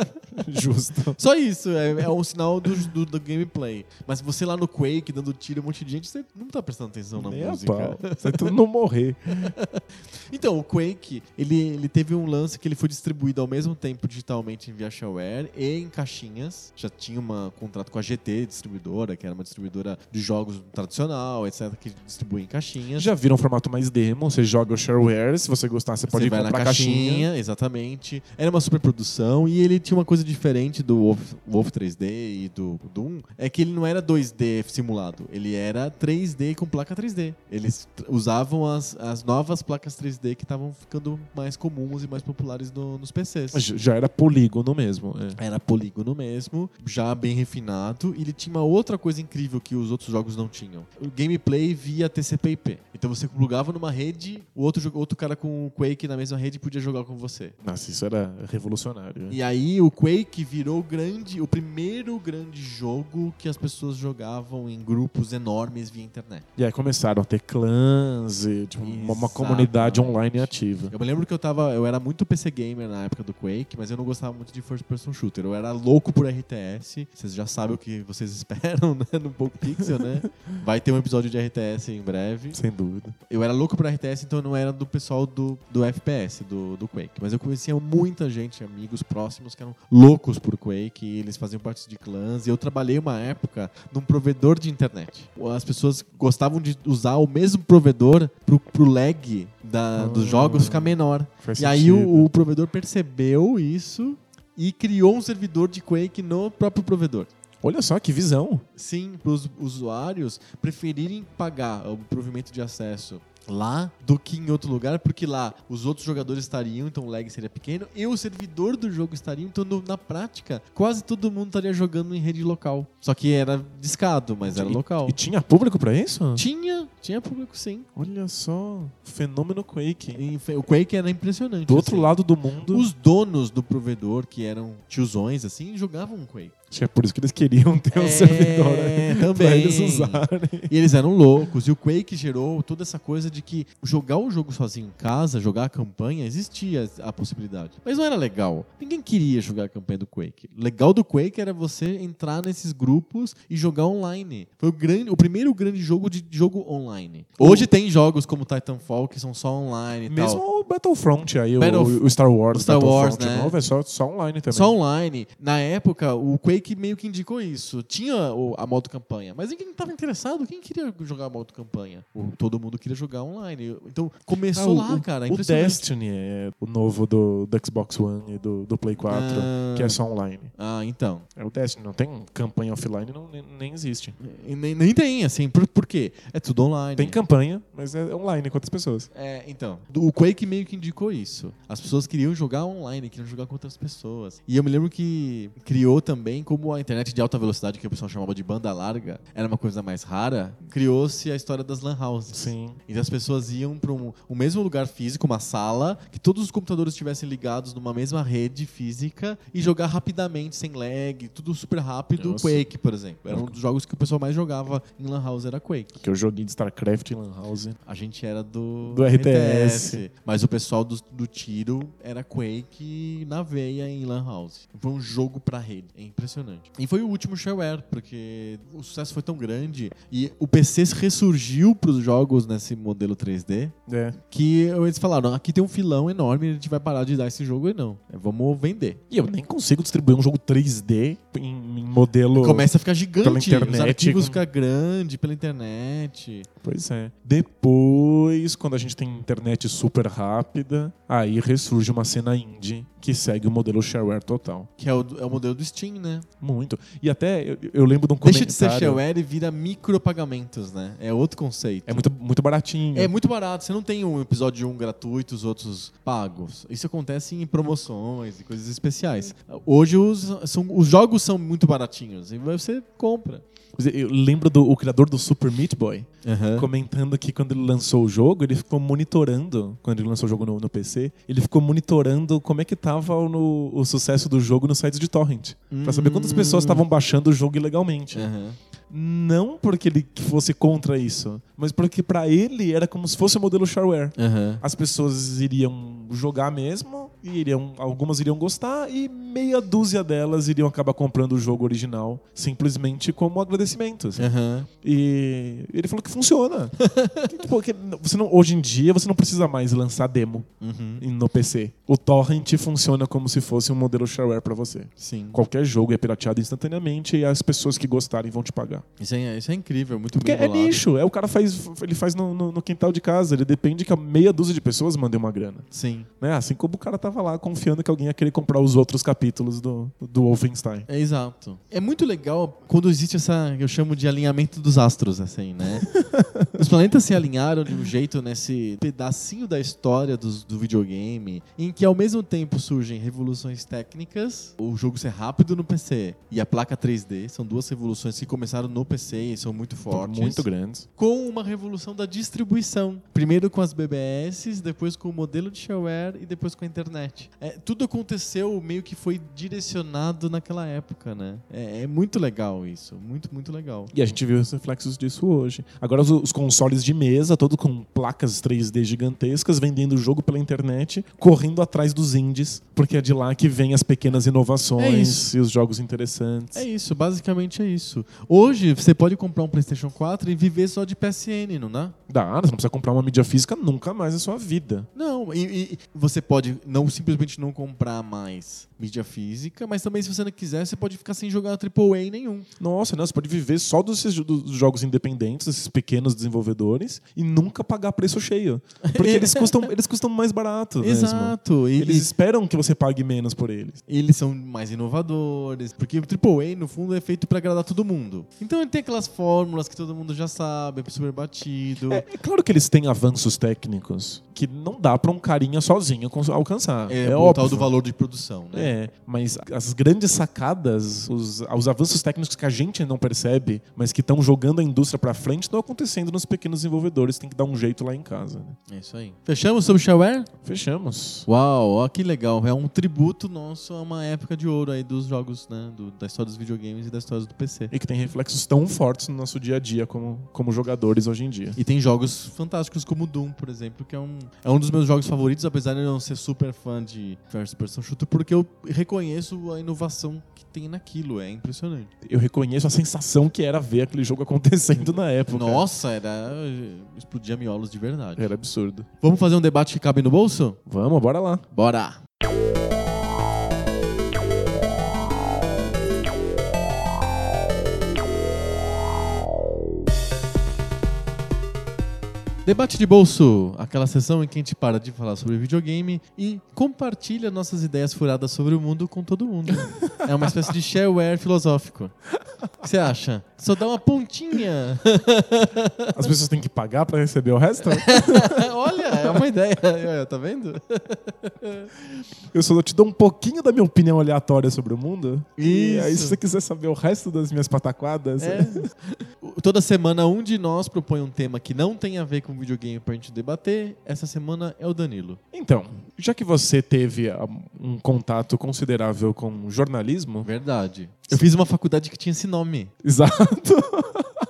[SPEAKER 1] [LAUGHS]
[SPEAKER 2] Justo.
[SPEAKER 1] Só isso, é, é um sinal do, do, do gameplay. Mas você lá no Quake, dando tiro, um monte de gente, você não tá prestando atenção na
[SPEAKER 2] Nem
[SPEAKER 1] música.
[SPEAKER 2] pau. [LAUGHS] Você tudo não morrer.
[SPEAKER 1] Então, o Quake, ele, ele teve um lance que ele foi distribuído ao mesmo tempo digitalmente em ViaShareware e em caixinhas. Já tinha um contrato com a GT, distribuidora, que era uma distribuidora de jogos tradicional, etc., que distribui em caixinhas.
[SPEAKER 2] Já viram um formato mais demo, você joga o shareware, se você gostar você pode
[SPEAKER 1] Você vai na
[SPEAKER 2] comprar
[SPEAKER 1] caixinha,
[SPEAKER 2] caixinha.
[SPEAKER 1] exatamente. Era uma super produção e ele tinha uma coisa diferente do Wolf, Wolf 3D e do Doom, é que ele não era 2D simulado, ele era 3D com placa 3D. Eles usavam as, as novas placas 3D que estavam ficando mais comuns e mais populares no- nos PCs.
[SPEAKER 2] Já era polígono mesmo. é.
[SPEAKER 1] Era polígono mesmo, já bem refinado. E ele tinha uma outra coisa incrível que os outros jogos não tinham. O gameplay via TCP/IP. Então você plugava numa rede, o outro, outro cara com o Quake na mesma rede podia jogar com você.
[SPEAKER 2] Nossa, isso era revolucionário.
[SPEAKER 1] E aí o Quake virou o grande, o primeiro grande jogo que as pessoas jogavam em grupos enormes via internet.
[SPEAKER 2] E aí começaram a ter clãs, e, tipo, uma, uma comunidade online ativa.
[SPEAKER 1] Eu me lembro que eu tava. Eu era muito PC gamer na época do Quake, mas eu não gostava muito de first person shooter. Eu era louco por RTS. Vocês já sabem o que vocês [LAUGHS] esperam, né? No Poco Pixel, né? [LAUGHS] Vai ter um episódio de RTS em breve.
[SPEAKER 2] Sem dúvida.
[SPEAKER 1] Eu era louco por RTS, então eu não era do pessoal do, do FPS, do, do Quake. Mas eu conhecia muita gente, amigos próximos, que eram loucos por Quake. Eles faziam parte de clãs. E eu trabalhei uma época num provedor de internet. As pessoas gostavam de usar o mesmo provedor pro, pro lag da, dos
[SPEAKER 2] Ah.
[SPEAKER 1] jogos ficar menor.
[SPEAKER 2] Faz
[SPEAKER 1] E aí
[SPEAKER 2] sentido.
[SPEAKER 1] o, o provedor percebeu isso e criou um servidor de Quake no próprio provedor.
[SPEAKER 2] Olha só que visão.
[SPEAKER 1] Sim, para os usuários preferirem pagar o provimento de acesso lá do que em outro lugar, porque lá os outros jogadores estariam, então o lag seria pequeno, e o servidor do jogo estaria, então no- na prática, quase todo mundo estaria jogando em rede local. Só que era discado, mas era
[SPEAKER 2] E-
[SPEAKER 1] local.
[SPEAKER 2] E tinha público pra isso?
[SPEAKER 1] Tinha, tinha público sim.
[SPEAKER 2] Olha só. Fenômeno Quake.
[SPEAKER 1] E o Quake era impressionante.
[SPEAKER 2] Do outro
[SPEAKER 1] assim.
[SPEAKER 2] lado do mundo.
[SPEAKER 1] Os donos do provedor, que eram tiozões, assim, jogavam Quake.
[SPEAKER 2] Acho que é por isso que eles queriam ter um
[SPEAKER 1] É,
[SPEAKER 2] servidor né? [LAUGHS] pra
[SPEAKER 1] também.
[SPEAKER 2] eles usarem.
[SPEAKER 1] E eles eram loucos. E o Quake gerou toda essa coisa de que jogar o jogo sozinho em casa, jogar a campanha, existia a possibilidade. Mas não era legal. Ninguém queria jogar a campanha do Quake. O legal do Quake era você entrar nesses grupos e jogar online. Foi o, grande, o primeiro grande jogo de jogo online. Hoje tem jogos como Titanfall que são só online e
[SPEAKER 2] Mesmo
[SPEAKER 1] tal.
[SPEAKER 2] o Battlefront aí, o-
[SPEAKER 1] Battle-
[SPEAKER 2] o, Star Wars,
[SPEAKER 1] o Star Wars,
[SPEAKER 2] Battlefront
[SPEAKER 1] né?
[SPEAKER 2] novo, é só, só online também.
[SPEAKER 1] Só online. Na época, o Quake meio que indicou isso. Tinha o- a modo campanha, mas ninguém estava interessado. Quem queria jogar a modo campanha? O- todo mundo queria jogar online. Então,
[SPEAKER 2] Ah,
[SPEAKER 1] começou
[SPEAKER 2] o,
[SPEAKER 1] lá,
[SPEAKER 2] o-
[SPEAKER 1] cara.
[SPEAKER 2] o
[SPEAKER 1] impressionante.
[SPEAKER 2] Destiny é o novo do, do Xbox One e do, do Play 4,
[SPEAKER 1] Ah.
[SPEAKER 2] que é só online.
[SPEAKER 1] Ah, então.
[SPEAKER 2] É o Destiny, não tem campanha offline, não, nem, nem existe.
[SPEAKER 1] E Nem, nem tem, assim. Por, por quê? É tudo online.
[SPEAKER 2] Tem campanha, mas é online com outras pessoas.
[SPEAKER 1] É, então. O Quake meio que indicou isso. As pessoas queriam jogar online, queriam jogar com outras pessoas. E eu me lembro que criou também, como a internet de alta velocidade, que o pessoal chamava de banda larga, era uma coisa mais rara, criou-se a história das lan houses.
[SPEAKER 2] Sim.
[SPEAKER 1] Então as pessoas iam para um, um mesmo lugar físico, uma sala, que todos os computadores estivessem ligados numa mesma rede física e jogar rapidamente, sem lag, tudo super rápido.
[SPEAKER 2] Nossa.
[SPEAKER 1] Quake, por exemplo. Era um dos jogos que o pessoal mais jogava em Lan House, era Quake.
[SPEAKER 2] Que eu joguei de StarCraft em Lan House.
[SPEAKER 1] A gente era do,
[SPEAKER 2] Do RTS.
[SPEAKER 1] Mas o pessoal do, do tiro era Quake na veia em Lan House. Foi um jogo pra rede. É impressionante. E foi o último shareware, porque o sucesso foi tão grande e o PC ressurgiu pros jogos nesse modelo 3D
[SPEAKER 2] É.
[SPEAKER 1] que eles falaram: aqui tem um filão enorme, a gente vai parar de dar esse jogo e não. É, Vamos vender.
[SPEAKER 2] E eu nem consigo distribuir um jogo 3D em, em modelo.
[SPEAKER 1] Começa a ficar gigante.
[SPEAKER 2] pela internet,
[SPEAKER 1] Os arquivos
[SPEAKER 2] com-
[SPEAKER 1] ficam grandes pela internet.
[SPEAKER 2] Pois é. Depois, quando a gente tem internet super rápida, aí ressurge uma cena indie que segue o modelo shareware total.
[SPEAKER 1] Que é o, é o modelo do Steam, né?
[SPEAKER 2] Muito. E até eu, eu lembro de um
[SPEAKER 1] Deixa
[SPEAKER 2] comentário.
[SPEAKER 1] de ser shareware e vira micropagamentos, né? É outro conceito.
[SPEAKER 2] É muito, muito baratinho.
[SPEAKER 1] É muito barato. Você não tem um episódio 1 gratuito e os outros pagos. Isso acontece em promoções e coisas especiais. Hoje os, são, os jogos são muito baratinhos e você compra.
[SPEAKER 2] Eu lembro do o criador do Super Meat Boy comentando que quando ele lançou o jogo, ele ficou monitorando, quando ele lançou o jogo no, no PC, ele ficou monitorando como é que tava o, no- o sucesso do jogo nos sites de torrent. Pra saber quantas pessoas estavam baixando o jogo ilegalmente.
[SPEAKER 1] Aham.
[SPEAKER 2] Não porque ele fosse contra isso, mas porque pra ele era como se fosse o modelo shareware.
[SPEAKER 1] Aham.
[SPEAKER 2] As pessoas iriam jogar mesmo, e iriam, algumas iriam gostar, e meia dúzia delas iriam acabar comprando o jogo original, simplesmente como agradecimento. assim.
[SPEAKER 1] Aham.
[SPEAKER 2] E ele falou que funciona. Que, [LAUGHS] tipo, que você não, hoje em dia você não precisa mais lançar demo
[SPEAKER 1] Uhum.
[SPEAKER 2] no PC. O torrent funciona como se fosse um modelo shareware pra você.
[SPEAKER 1] Sim.
[SPEAKER 2] Qualquer jogo é pirateado instantaneamente e as pessoas que gostarem vão te pagar.
[SPEAKER 1] Isso é, isso é incrível, muito
[SPEAKER 2] Porque
[SPEAKER 1] bem
[SPEAKER 2] é
[SPEAKER 1] bolado.
[SPEAKER 2] nicho, é o cara faz, ele faz no, no- no quintal de casa, ele depende que a meia dúzia de pessoas mandem uma grana.
[SPEAKER 1] Sim.
[SPEAKER 2] Né? Assim como o cara tava lá confiando que alguém ia querer comprar os outros capítulos do, do Wolfenstein.
[SPEAKER 1] É exato. É muito legal quando existe essa, eu chamo de alinhamento dos astros, assim, né? [LAUGHS] Os planetas se alinharam de um jeito nesse pedacinho da história dos- do videogame, em que ao mesmo tempo surgem revoluções técnicas, o jogo ser rápido no PC e a placa 3D, são duas revoluções que começaram no PC e são muito fortes.
[SPEAKER 2] Muito grandes.
[SPEAKER 1] com uma revolução da distribuição. Primeiro com as BBS, depois com o modelo de shareware e depois com a internet. É, tudo aconteceu meio que foi direcionado naquela época, né? É, é muito legal isso, muito, muito legal.
[SPEAKER 2] E a gente viu os reflexos disso hoje. Agora os, os consoles de mesa, todos com placas 3D gigantescas, vendendo o jogo pela internet, correndo atrás dos indies, porque é de lá que vem as pequenas
[SPEAKER 1] É
[SPEAKER 2] inovações
[SPEAKER 1] isso.
[SPEAKER 2] e os jogos interessantes.
[SPEAKER 1] É isso, basicamente é isso. Hoje você pode comprar um PlayStation 4 e viver só de PSN, não dá?
[SPEAKER 2] Dá, você não precisa comprar uma mídia física nunca mais na sua vida.
[SPEAKER 1] Não, e, e você pode não simplesmente não comprar mais mídia física, mas também se você não quiser, você pode ficar sem jogar AAA nenhum.
[SPEAKER 2] Nossa, não, você pode viver só dos, dos jogos independentes, desses pequenos desenvolvedores, e nunca pagar preço cheio. Porque [LAUGHS] eles custam, eles custam mais barato.
[SPEAKER 1] Exato. E,
[SPEAKER 2] Eles
[SPEAKER 1] e-
[SPEAKER 2] esperam que você pague menos por eles.
[SPEAKER 1] eles são mais inovadores, porque o AAA, no fundo, é feito pra agradar todo mundo. Então ele tem aquelas fórmulas que todo mundo já sabe, é super batido.
[SPEAKER 2] É, é claro que eles têm avanços técnicos que não dá pra um carinha sozinho alcançar.
[SPEAKER 1] É,
[SPEAKER 2] É,
[SPEAKER 1] o tal do valor de produção, né?
[SPEAKER 2] É, mas as grandes sacadas, os, os avanços técnicos que a gente não percebe, mas que estão jogando a indústria pra frente, estão acontecendo nos pequenos desenvolvedores. Tem que dar um jeito lá em casa. né?
[SPEAKER 1] É isso aí. Fechamos sobre shareware?
[SPEAKER 2] Fechamos.
[SPEAKER 1] Uau, ó que legal. É um tributo nosso a uma época de ouro aí dos jogos, né? do- da história dos videogames e da história do PC.
[SPEAKER 2] E que tem reflexos tão fortes no nosso dia a dia como, como jogadores hoje em dia.
[SPEAKER 1] E tem jogos fantásticos como Doom, por exemplo, que é um, é um dos meus jogos favoritos, apesar de eu não ser super fã de first person shooter, porque eu reconheço a inovação que tem naquilo, é impressionante.
[SPEAKER 2] Eu reconheço a sensação que era ver aquele jogo acontecendo na época.
[SPEAKER 1] Nossa, era explodia miolos de verdade.
[SPEAKER 2] Era absurdo.
[SPEAKER 1] Vamos fazer um debate que cabe no bolso?
[SPEAKER 2] Vamos, bora lá.
[SPEAKER 1] Bora! Debate de bolso, aquela sessão em que a gente para de falar sobre videogame e compartilha nossas ideias furadas sobre o mundo com todo mundo. É uma espécie de shareware filosófico. O que você acha? Só dá uma pontinha.
[SPEAKER 2] As pessoas têm que pagar pra receber o resto? [LAUGHS]
[SPEAKER 1] Olha, é uma ideia. Olha, [LAUGHS] Tá vendo? [LAUGHS]
[SPEAKER 2] Eu só te dou um pouquinho da minha opinião aleatória sobre o mundo. E aí,
[SPEAKER 1] Isso.
[SPEAKER 2] se você quiser saber o resto das minhas pataquadas,
[SPEAKER 1] É. [LAUGHS] Toda semana um de nós propõe um tema que não tem a ver com videogame pra gente debater. Essa semana é o Danilo.
[SPEAKER 2] Então, já que você teve ah, um contato considerável com jornalismo,
[SPEAKER 1] Verdade. Eu fiz uma faculdade que tinha esse nome.
[SPEAKER 2] exato.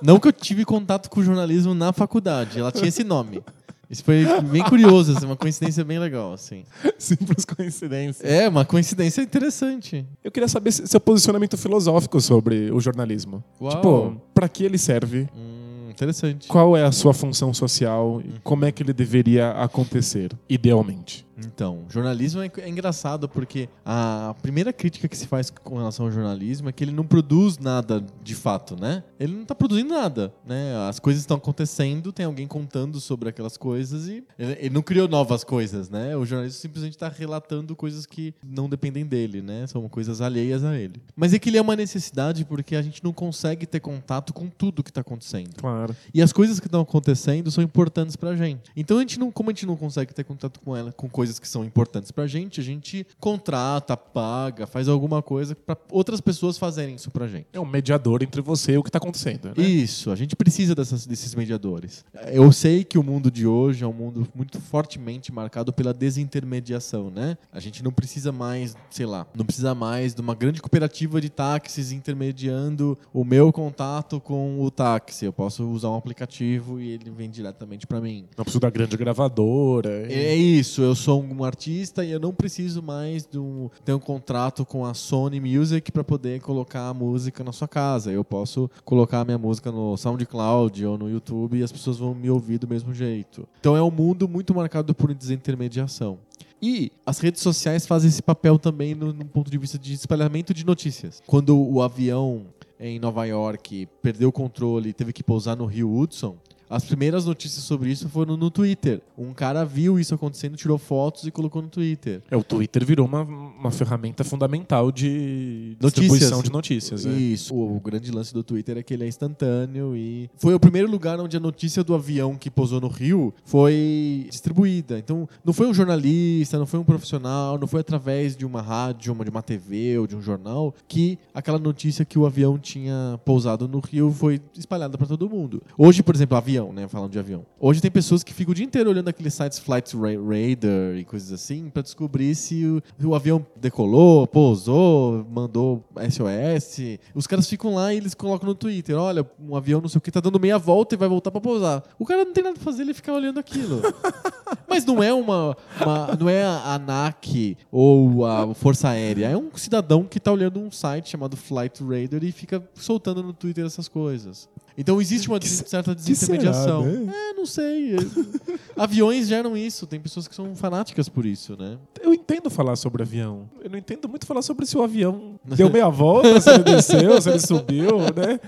[SPEAKER 1] Não que eu tive contato com jornalismo na faculdade, ela tinha esse nome. Isso foi bem curioso, assim, uma coincidência bem legal, assim. [LAUGHS]
[SPEAKER 2] Simples coincidência.
[SPEAKER 1] É, uma coincidência interessante.
[SPEAKER 2] Eu queria saber seu posicionamento filosófico sobre o jornalismo.
[SPEAKER 1] Uau.
[SPEAKER 2] Tipo, pra que ele serve?
[SPEAKER 1] Hum, interessante.
[SPEAKER 2] Qual é a sua função social? E como é que ele deveria acontecer, idealmente?
[SPEAKER 1] Então, jornalismo é, é, engraçado porque a primeira crítica que se faz com relação ao jornalismo é que ele não produz nada de fato, né? Ele não está produzindo nada, né? As coisas estão acontecendo, tem alguém contando sobre aquelas coisas e ele, ele não criou novas coisas, né? O jornalismo simplesmente está relatando coisas que não dependem dele, né? São coisas alheias a ele. Mas é que ele é uma necessidade porque a gente não consegue ter contato com tudo que está acontecendo.
[SPEAKER 2] Claro.
[SPEAKER 1] E as coisas que estão acontecendo são importantes pra gente. Então a gente não, como a gente não consegue ter contato com ela, com coisas que são importantes pra gente, a gente contrata, paga, faz alguma coisa para outras pessoas fazerem isso pra gente.
[SPEAKER 2] É um mediador entre você e o que está acontecendo. Né?
[SPEAKER 1] Isso, a gente precisa dessas, desses mediadores. Eu sei que o mundo de hoje é um mundo muito fortemente marcado pela desintermediação, né? A gente não precisa mais, sei lá, não precisa mais de uma grande cooperativa de táxis intermediando o meu contato com o táxi. Eu posso usar um aplicativo e ele vem diretamente para mim.
[SPEAKER 2] Não preciso da grande gravadora.
[SPEAKER 1] É isso, eu sou um artista e eu não preciso mais de um, ter um contrato com a Sony Music para poder colocar a música na sua casa. Eu posso colocar a minha música no SoundCloud ou no YouTube e as pessoas vão me ouvir do mesmo jeito. Então é um mundo muito marcado por desintermediação. E as redes sociais fazem esse papel também no, no ponto de vista de espalhamento de notícias. Quando o avião em Nova York perdeu o controle e teve que pousar no Rio Hudson, as primeiras notícias sobre isso foram no Twitter. Um cara viu isso acontecendo, tirou fotos e colocou no Twitter.
[SPEAKER 2] É, o Twitter virou uma, uma ferramenta fundamental de distribuição notícias. de notícias. É.
[SPEAKER 1] Isso. O, o, grande lance do Twitter é que ele é instantâneo e foi o primeiro lugar onde a notícia do avião que pousou no Rio foi distribuída. Então, não foi um jornalista, não foi um profissional, não foi através de uma rádio, de uma TV ou de um jornal que aquela notícia que o avião tinha pousado no Rio foi espalhada para todo mundo. Hoje, por exemplo, avião avião, né? Falando de avião. Hoje tem pessoas que ficam o dia inteiro olhando aqueles sites Flight Radar e coisas assim para descobrir se o, o, avião decolou, pousou, mandou SOS. Os caras ficam lá e eles colocam no Twitter: olha, um avião não sei o que tá dando meia volta e vai voltar para pousar. O cara não tem nada pra fazer, ele fica olhando aquilo. [LAUGHS] Mas não é uma, uma, não é a ANAC ou a Força Aérea, é um cidadão que tá olhando um site chamado Flight Radar e fica soltando no Twitter essas coisas. Então existe uma certa desintermediação. Será, né? É, não sei. [LAUGHS] Aviões geram isso. Tem pessoas que são fanáticas por isso, né?
[SPEAKER 2] Eu entendo falar sobre avião. Eu não entendo muito falar sobre se o avião [LAUGHS] deu meia volta, se ele desceu, se ele subiu, né?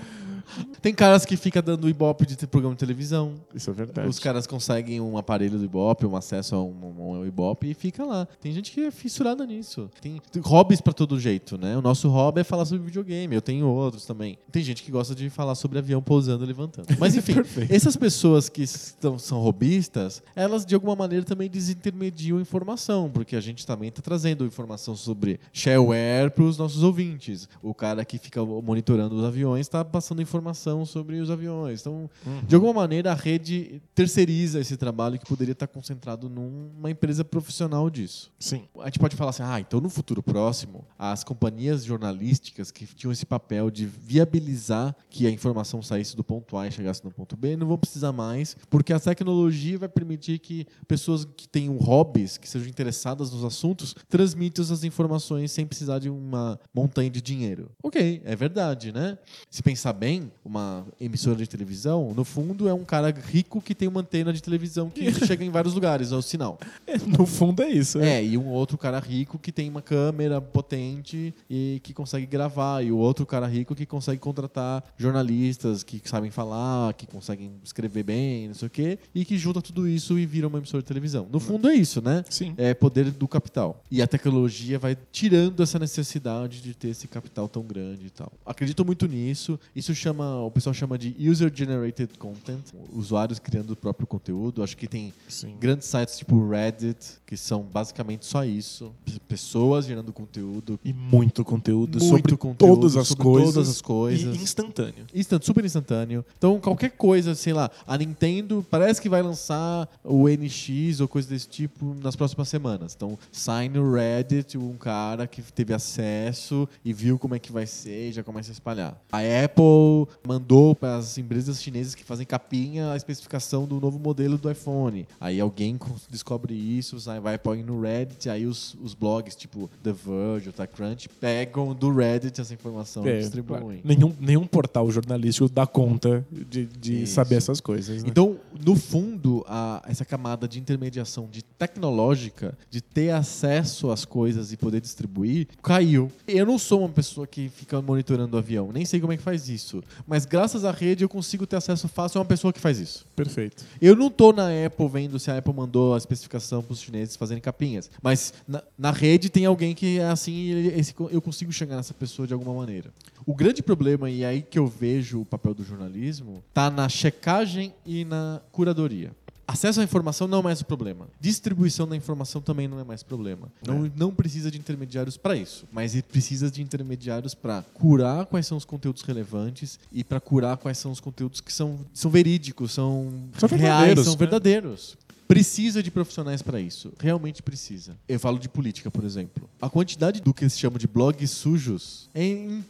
[SPEAKER 1] Tem caras que ficam dando ibope de programa de televisão.
[SPEAKER 2] Isso é verdade.
[SPEAKER 1] Os caras conseguem um aparelho do ibope, um acesso a um, um ibope e fica lá. Tem gente que é fissurada nisso. Tem, hobbies para todo jeito, né? O nosso hobby é falar sobre videogame. Eu tenho outros também. Tem gente que gosta de falar sobre avião pousando e levantando. [LAUGHS] Mas enfim, essas pessoas que estão, são robistas, elas de alguma maneira também desintermediam informação, porque a gente também está trazendo informação sobre shareware para os nossos ouvintes. O cara que fica monitorando os aviões está passando informação informação sobre os aviões. Então, uhum. de alguma maneira, a rede terceiriza esse trabalho que poderia estar concentrado numa empresa profissional disso.
[SPEAKER 2] Sim.
[SPEAKER 1] A gente pode falar assim, ah, então no futuro próximo, as companhias jornalísticas que tinham esse papel de viabilizar que a informação saísse do ponto A e chegasse no ponto B, não vão precisar mais, porque a tecnologia vai permitir que pessoas que tenham hobbies, que sejam interessadas nos assuntos, transmitam essas informações sem precisar de uma montanha de dinheiro. Ok, é verdade, né? Se pensar bem, uma emissora de televisão, no fundo é um cara rico que tem uma antena de televisão que chega em vários lugares, é o sinal.
[SPEAKER 2] É, [LAUGHS] no fundo é isso.
[SPEAKER 1] É. é, e um outro cara rico que tem uma câmera potente e que consegue gravar, e o outro cara rico que consegue contratar jornalistas que sabem falar, que conseguem escrever bem, não sei o quê, e que junta tudo isso e vira uma emissora de televisão. No fundo é isso, né?
[SPEAKER 2] Sim.
[SPEAKER 1] É poder do capital. E a tecnologia vai tirando essa necessidade de ter esse capital tão grande e tal. Acredito muito nisso. Isso chama chama, o pessoal chama de user generated content, usuários criando o próprio conteúdo. Acho que tem Sim. grandes sites tipo Reddit que são basicamente só isso, pessoas gerando conteúdo
[SPEAKER 2] e muito conteúdo
[SPEAKER 1] muito
[SPEAKER 2] sobre
[SPEAKER 1] conteúdo,
[SPEAKER 2] todas as coisas,
[SPEAKER 1] todas as coisas,
[SPEAKER 2] e instantâneo.
[SPEAKER 1] Instant, super instantâneo. Então qualquer coisa, sei lá, a Nintendo parece que vai lançar o NX ou coisa desse tipo nas próximas semanas. Então sai no Reddit um cara que teve acesso e viu como é que vai ser e já começa a espalhar. A Apple Apple mandou para as empresas chinesas que fazem capinha a especificação do novo modelo do iPhone. Aí alguém descobre isso, vai põe no Reddit, aí os, os blogs tipo The Verge, o TechCrunch pegam do Reddit essa informação é, e distribuem.
[SPEAKER 2] Nenhum, nenhum portal jornalístico dá conta de, de saber essas coisas. Né?
[SPEAKER 1] Então, no fundo, a, essa camada de intermediação de tecnológica, de ter acesso às coisas e poder distribuir, caiu. Eu não sou uma pessoa que fica monitorando o avião, nem sei como é que faz isso. Mas graças à rede eu consigo ter acesso fácil a uma pessoa que faz isso.
[SPEAKER 2] Perfeito.
[SPEAKER 1] Eu não tô na Apple vendo se a Apple mandou a especificação para os chineses fazerem capinhas. Mas na, na, rede tem alguém que é assim e eu consigo chegar nessa pessoa de alguma maneira. O grande problema, e aí que eu vejo o papel do jornalismo, tá na checagem e na curadoria. Acesso à informação não é mais o problema. Distribuição da informação também não é mais problema. Não, é. não precisa de intermediários para isso, mas precisa de intermediários para curar quais são os conteúdos relevantes e para curar quais são os conteúdos que são, são verídicos, são, são reais, são né? verdadeiros precisa de profissionais para isso. Realmente precisa. Eu falo de política, por exemplo. A quantidade do que se chama de blogs sujos é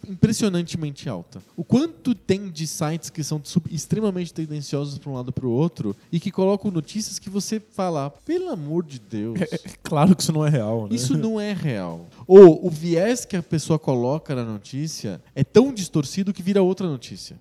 [SPEAKER 1] impressionantemente alta. O quanto tem de sites que são extremamente tendenciosos para um lado para o outro e que colocam notícias que você fala, pelo amor de Deus. [LAUGHS]
[SPEAKER 2] É, claro que isso não é real, né?
[SPEAKER 1] Isso não é real. [LAUGHS] Ou o viés que a pessoa coloca na notícia é tão distorcido que vira outra notícia.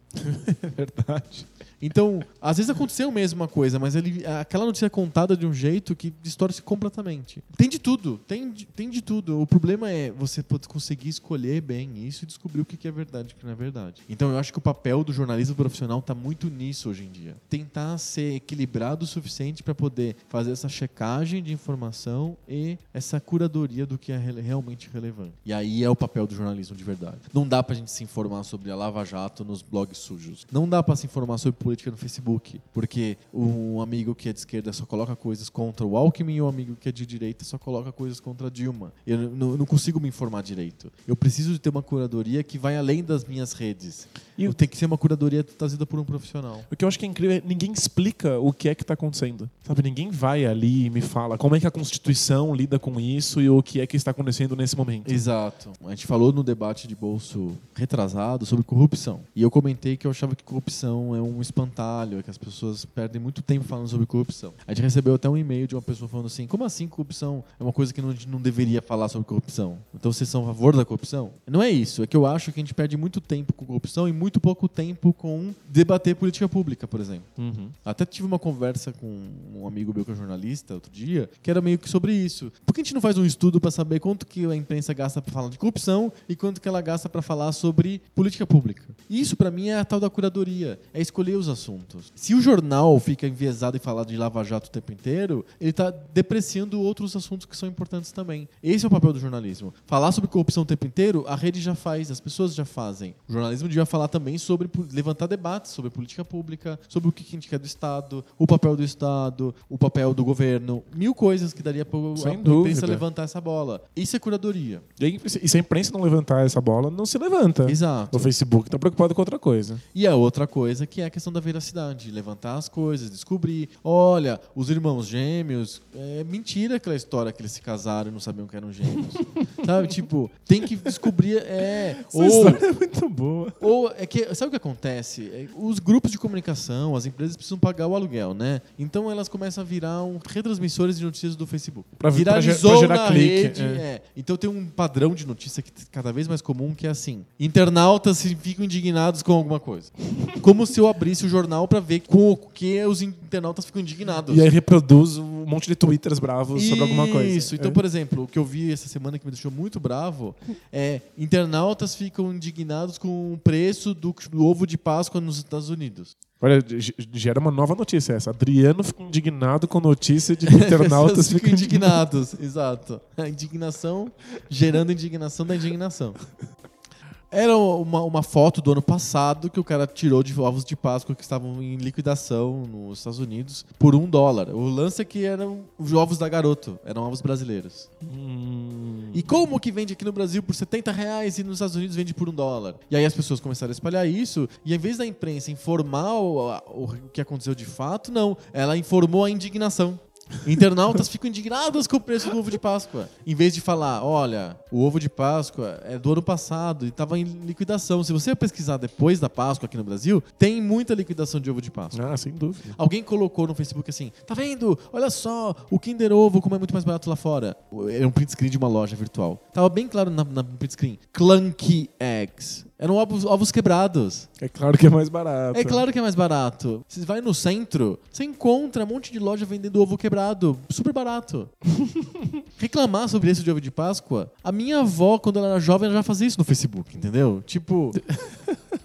[SPEAKER 2] é verdade.
[SPEAKER 1] Então, às vezes aconteceu mesmo uma coisa, mas ele, aquela notícia é contada de um jeito que distorce completamente. Tem de tudo, tem, tem de tudo. O problema é você conseguir escolher bem isso e descobrir o que é verdade e o que não é verdade. Então, eu acho que o papel do jornalismo profissional está muito nisso hoje em dia. Tentar ser equilibrado o suficiente para poder fazer essa checagem de informação e essa curadoria do que é realmente relevante. E aí é o papel do jornalismo de verdade. Não dá para a gente se informar sobre a Lava Jato nos blogs sujos. Não dá para se informar sobre política no Facebook, porque um amigo que é de esquerda só coloca coisas contra o Alckmin e o um amigo que é de direita só coloca coisas contra a Dilma. Eu não consigo me informar direito. Eu preciso de ter uma curadoria que vai além das minhas redes. E tem que ser uma curadoria trazida por um profissional.
[SPEAKER 2] O que eu acho que é incrível é ninguém explica o que é que está acontecendo. Sabe, ninguém vai ali e me fala como é que a Constituição lida com isso e o que é que está acontecendo nesse momento.
[SPEAKER 1] Exato. A gente falou no debate de bolso retrasado sobre corrupção. E eu comentei que eu achava que corrupção é um espantalho, que as pessoas perdem muito tempo falando sobre corrupção. A gente recebeu até um e-mail de uma pessoa falando assim: como assim corrupção é uma coisa que não, não deveria falar sobre corrupção? Então vocês são a favor da corrupção? Não é isso. É que eu acho que a gente perde muito tempo com corrupção e muito pouco tempo com debater política pública, por exemplo. Uhum. Até tive uma conversa com um amigo meu que é jornalista outro dia, que era meio que sobre isso. Por que a gente não faz um estudo para saber quanto que a imprensa gasta para falar de corrupção e quanto que ela gasta para falar sobre política pública? E isso para mim é a tal da curadoria, é escolher os assuntos. Se o jornal fica enviesado e falar de Lava Jato o tempo inteiro, ele está depreciando outros assuntos que são importantes também. Esse é o papel do jornalismo. Falar sobre corrupção o tempo inteiro, a rede já faz, as pessoas já fazem. O jornalismo devia falar também sobre sobre levantar debates sobre política pública, sobre o que a gente quer do Estado, o papel do Estado, o papel do governo, mil coisas que daria para a imprensa levantar essa bola. Isso é curadoria.
[SPEAKER 2] E se a imprensa não levantar essa bola, não se levanta.
[SPEAKER 1] Exato.
[SPEAKER 2] O Facebook está preocupado com outra coisa.
[SPEAKER 1] E a outra coisa que é a questão da veracidade, levantar as coisas, descobrir, olha, os irmãos gêmeos, é mentira aquela história que eles se casaram e não sabiam que eram gêmeos. [LAUGHS] Sabe, tipo, tem que descobrir, é,
[SPEAKER 2] Essa ou é muito boa.
[SPEAKER 1] Ou é que sabe o que acontece? É, os grupos de comunicação, as empresas precisam pagar o aluguel, né? Então elas começam a virar um retransmissores de notícias do Facebook.
[SPEAKER 2] Pra, Viralizou pra, gerar
[SPEAKER 1] na
[SPEAKER 2] clique.
[SPEAKER 1] Rede, é. É. Então tem um padrão de notícia que é cada vez mais comum que é assim: internautas ficam indignados com alguma coisa. [LAUGHS] Como se eu abrisse o jornal para ver com o que os internautas ficam indignados.
[SPEAKER 2] E aí reproduz um monte de twitters bravos
[SPEAKER 1] Isso.
[SPEAKER 2] sobre alguma coisa.
[SPEAKER 1] Isso. Então, é. por exemplo, o que eu vi essa semana que me deixou muito bravo é internautas ficam indignados com o preço do do ovo de Páscoa nos Estados Unidos.
[SPEAKER 2] Olha, gera uma nova notícia essa. Adriano fica indignado com notícia de que [LAUGHS] internautas ficam
[SPEAKER 1] indignados. Exato. A indignação gerando indignação da indignação. Era uma, uma foto do ano passado que o cara tirou de ovos de Páscoa que estavam em liquidação nos Estados Unidos por um dólar. O lance é que eram os ovos da Garoto, eram ovos brasileiros. Hum. E como que vende aqui no Brasil por 70 reais e nos Estados Unidos vende por um dólar? E aí as pessoas começaram a espalhar isso, e em vez da imprensa informar o, o que aconteceu de fato, não. Ela informou a indignação. Internautas ficam indignados com o preço do ovo de Páscoa. Em vez de falar, olha, o ovo de Páscoa é do ano passado e estava em liquidação. Se você pesquisar depois da Páscoa aqui no Brasil, tem muita liquidação de ovo de Páscoa.
[SPEAKER 2] Ah, sem dúvida.
[SPEAKER 1] Alguém colocou no Facebook assim, tá vendo? Olha só, o Kinder Ovo como é muito mais barato lá fora. Era um print screen de uma loja virtual. Tava bem claro na, na print screen. Clunky Eggs. Eram ovos, ovos quebrados.
[SPEAKER 2] É claro que é mais barato.
[SPEAKER 1] É claro que é mais barato. Você vai no centro, você encontra um monte de loja vendendo ovo quebrado, super barato. [LAUGHS] Reclamar sobre esse de ovo de Páscoa, a minha avó, quando ela era jovem, ela já fazia isso no Facebook, entendeu? Tipo. [LAUGHS]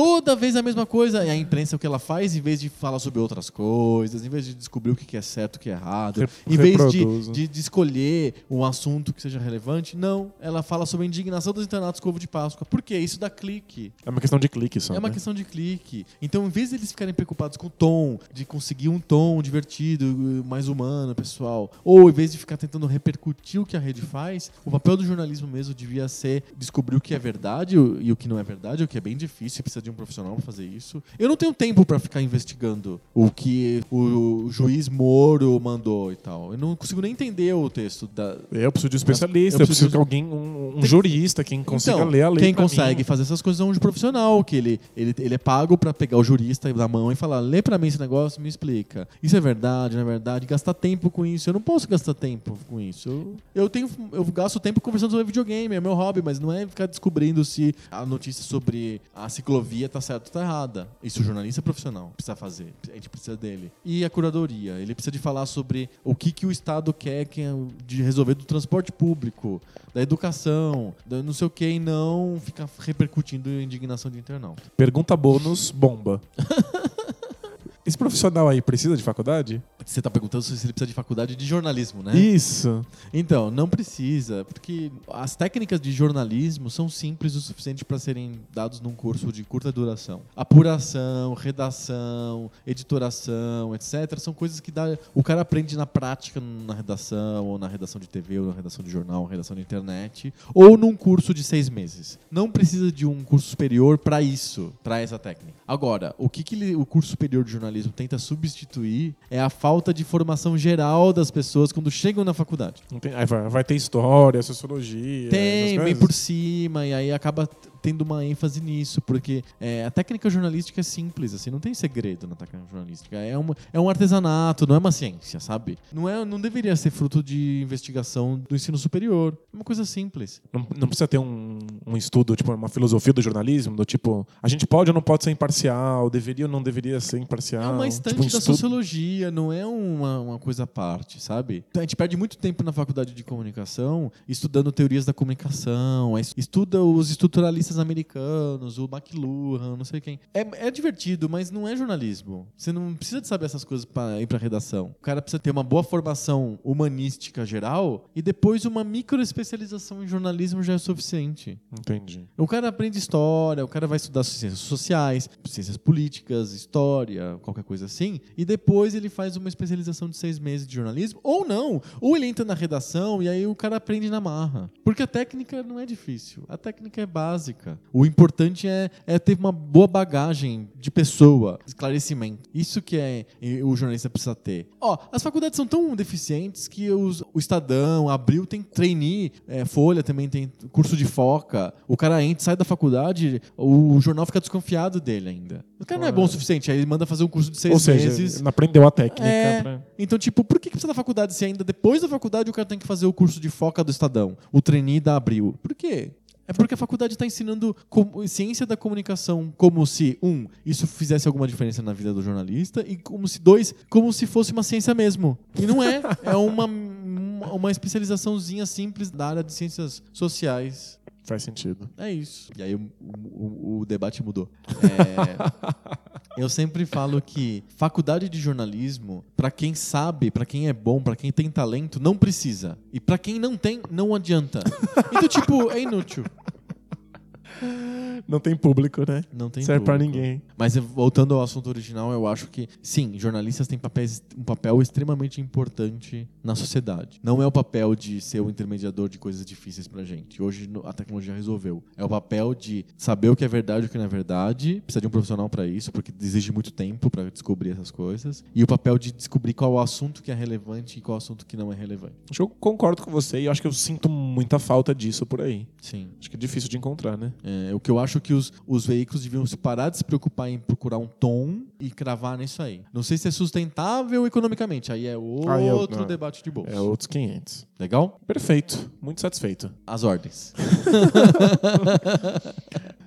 [SPEAKER 1] toda vez a mesma coisa. E a imprensa, o que ela faz, em vez de falar sobre outras coisas, em vez de descobrir o que é certo e o que é errado, em vez de, de, de, escolher um assunto que seja relevante, não. Ela fala sobre a indignação dos internatos com ovo de Páscoa. Por quê? Isso dá clique.
[SPEAKER 2] É uma questão de clique só.
[SPEAKER 1] É uma né? questão de clique. Então, em vez de eles ficarem preocupados com o tom, de conseguir um tom divertido, mais humano, pessoal, ou em vez de ficar tentando repercutir o que a rede faz, o papel do jornalismo mesmo devia ser descobrir o que é verdade e o que não é verdade, o que é bem difícil, precisa de um profissional pra fazer isso. Eu não tenho tempo para ficar investigando o que o juiz Moro mandou e tal. Eu não consigo nem entender o texto da.
[SPEAKER 2] Eu preciso de um especialista, eu preciso, eu preciso de alguém, um, um jurista, quem consiga então, ler a lei.
[SPEAKER 1] Quem consegue mim. fazer essas coisas é um profissional, que ele, ele, ele é pago para pegar o jurista da mão e falar: lê para mim esse negócio, me explica. Isso é verdade, não é verdade? Gastar tempo com isso. Eu não posso gastar tempo com isso. Eu, eu tenho. Eu gasto tempo conversando sobre videogame, é meu hobby, mas não é ficar descobrindo se a notícia sobre a ciclovia via tá certo ou tá errada. Isso o jornalista profissional precisa fazer. A gente precisa dele. E a curadoria. Ele precisa de falar sobre o que, que o Estado quer que, é de resolver do transporte público, da educação, da não sei o que, e não ficar repercutindo a indignação de internauta.
[SPEAKER 2] Pergunta bônus, bomba. [LAUGHS] Esse profissional aí precisa de faculdade?
[SPEAKER 1] Você está perguntando se ele precisa de faculdade de jornalismo, né?
[SPEAKER 2] Isso.
[SPEAKER 1] Então, não precisa, porque as técnicas de jornalismo são simples o suficiente para serem dados num curso de curta duração. Apuração, redação, editoração, etc. São coisas que dá, o cara aprende na prática na redação, ou na redação de TV, ou na redação de jornal, ou na redação de internet, ou num curso de seis meses. Não precisa de um curso superior para isso, para essa técnica. Agora, o que, que ele, o curso superior de jornalismo jornalismo tenta substituir é a falta de formação geral das pessoas quando chegam na faculdade.
[SPEAKER 2] Aí vai, vai ter história, sociologia.
[SPEAKER 1] Tem, bem por cima, e aí acaba tendo uma ênfase nisso, porque é, a técnica jornalística é simples, assim, não tem segredo na técnica jornalística. É, uma, é um artesanato, não é uma ciência, sabe? Não, é, não deveria ser fruto de investigação do ensino superior. É uma coisa simples.
[SPEAKER 2] Não, não precisa ter um, um estudo, tipo, uma filosofia do jornalismo, do tipo, a gente pode ou não pode ser imparcial, deveria ou não deveria ser imparcial. É
[SPEAKER 1] uma estante tipo, um da estudo... sociologia, não é uma, uma coisa à parte, sabe? A gente perde muito tempo na faculdade de comunicação estudando teorias da comunicação, estuda os estruturalistas americanos, o McLuhan, não sei quem. É, é divertido, mas não é jornalismo. Você não precisa de saber essas coisas para ir para redação. O cara precisa ter uma boa formação humanística geral e depois uma micro especialização em jornalismo já é suficiente.
[SPEAKER 2] Entendi.
[SPEAKER 1] O cara aprende história, o cara vai estudar ciências sociais, ciências políticas, história, qualquer coisa assim, e depois ele faz uma especialização de seis meses de jornalismo, ou não. Ou ele entra na redação e aí o cara aprende na marra. Porque a técnica não é difícil. A técnica é básica. O importante é, é ter uma boa bagagem de pessoa, esclarecimento. Isso que é o jornalista precisa ter. Ó, as faculdades são tão deficientes que os, o Estadão, Abril tem trainee, é, Folha também tem curso de foca. O cara entra, sai da faculdade, o jornal fica desconfiado dele ainda. O cara não é bom o suficiente, aí ele manda fazer um curso de seis
[SPEAKER 2] Ou seja,
[SPEAKER 1] meses.
[SPEAKER 2] Não aprendeu a técnica.
[SPEAKER 1] É, pra... Então, tipo, por que precisa da faculdade se ainda depois da faculdade o cara tem que fazer o curso de foca do Estadão? O trainee da Abril? Por quê? É porque a faculdade está ensinando ciência da comunicação como se, um, isso fizesse alguma diferença na vida do jornalista, e como se, dois, como se fosse uma ciência mesmo. E não é. É uma, uma especializaçãozinha simples da área de ciências sociais.
[SPEAKER 2] Faz sentido.
[SPEAKER 1] É isso. E aí o, o, o debate mudou. É, [LAUGHS] eu sempre falo que faculdade de jornalismo, para quem sabe, para quem é bom, para quem tem talento, não precisa. E para quem não tem, não adianta. Então, tipo, é inútil.
[SPEAKER 2] Não tem público, né?
[SPEAKER 1] Não tem
[SPEAKER 2] Serve pra
[SPEAKER 1] público.
[SPEAKER 2] ninguém.
[SPEAKER 1] Mas voltando ao assunto original, eu acho que sim, jornalistas têm papéis, um papel extremamente importante na sociedade. Não é o papel de ser o intermediador de coisas difíceis pra gente. Hoje a tecnologia resolveu. É o papel de saber o que é verdade e o que não é verdade. Precisa de um profissional pra isso, porque exige muito tempo pra descobrir essas coisas. E o papel de descobrir qual o assunto que é relevante e qual o assunto que não é relevante.
[SPEAKER 2] Acho que eu concordo com você e acho que eu sinto muita falta disso por aí.
[SPEAKER 1] Sim.
[SPEAKER 2] Acho que é difícil de encontrar, né?
[SPEAKER 1] É, o que eu acho que os, os veículos deviam se parar de se preocupar em procurar um tom e cravar nisso aí. Não sei se é sustentável economicamente, aí é outro
[SPEAKER 2] Aí é
[SPEAKER 1] debate de bolso.
[SPEAKER 2] É outros 500.
[SPEAKER 1] Legal?
[SPEAKER 2] Perfeito. Muito satisfeito.
[SPEAKER 1] As ordens. [LAUGHS]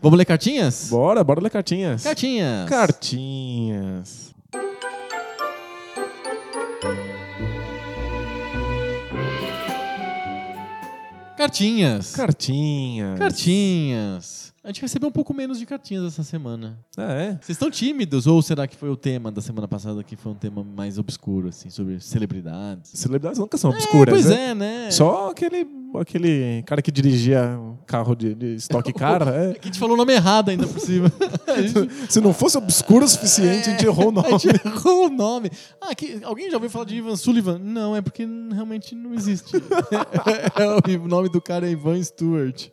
[SPEAKER 1] Vamos ler cartinhas?
[SPEAKER 2] Bora, bora ler cartinhas.
[SPEAKER 1] Cartinhas.
[SPEAKER 2] Cartinhas.
[SPEAKER 1] Cartinhas.
[SPEAKER 2] Cartinhas.
[SPEAKER 1] Cartinhas. A gente recebeu um pouco menos de cartinhas essa semana.
[SPEAKER 2] Ah, é?
[SPEAKER 1] Vocês estão tímidos? Ou será que foi o tema da semana passada que foi um tema mais obscuro, assim, sobre celebridades?
[SPEAKER 2] Celebridades nunca são obscuras,
[SPEAKER 1] pois
[SPEAKER 2] né?
[SPEAKER 1] é, né?
[SPEAKER 2] Só aquele, aquele cara que dirigia carro de, de estoque [LAUGHS] cara. é.
[SPEAKER 1] A gente falou o nome errado ainda por cima. [LAUGHS] Gente-
[SPEAKER 2] Se não fosse obscuro o suficiente, a gente errou o nome.
[SPEAKER 1] A gente errou o nome. Ah, que, alguém já ouviu falar de Ivan Sullivan? Não, é porque realmente não existe. [LAUGHS] É, o nome do cara é Ivan Stewart.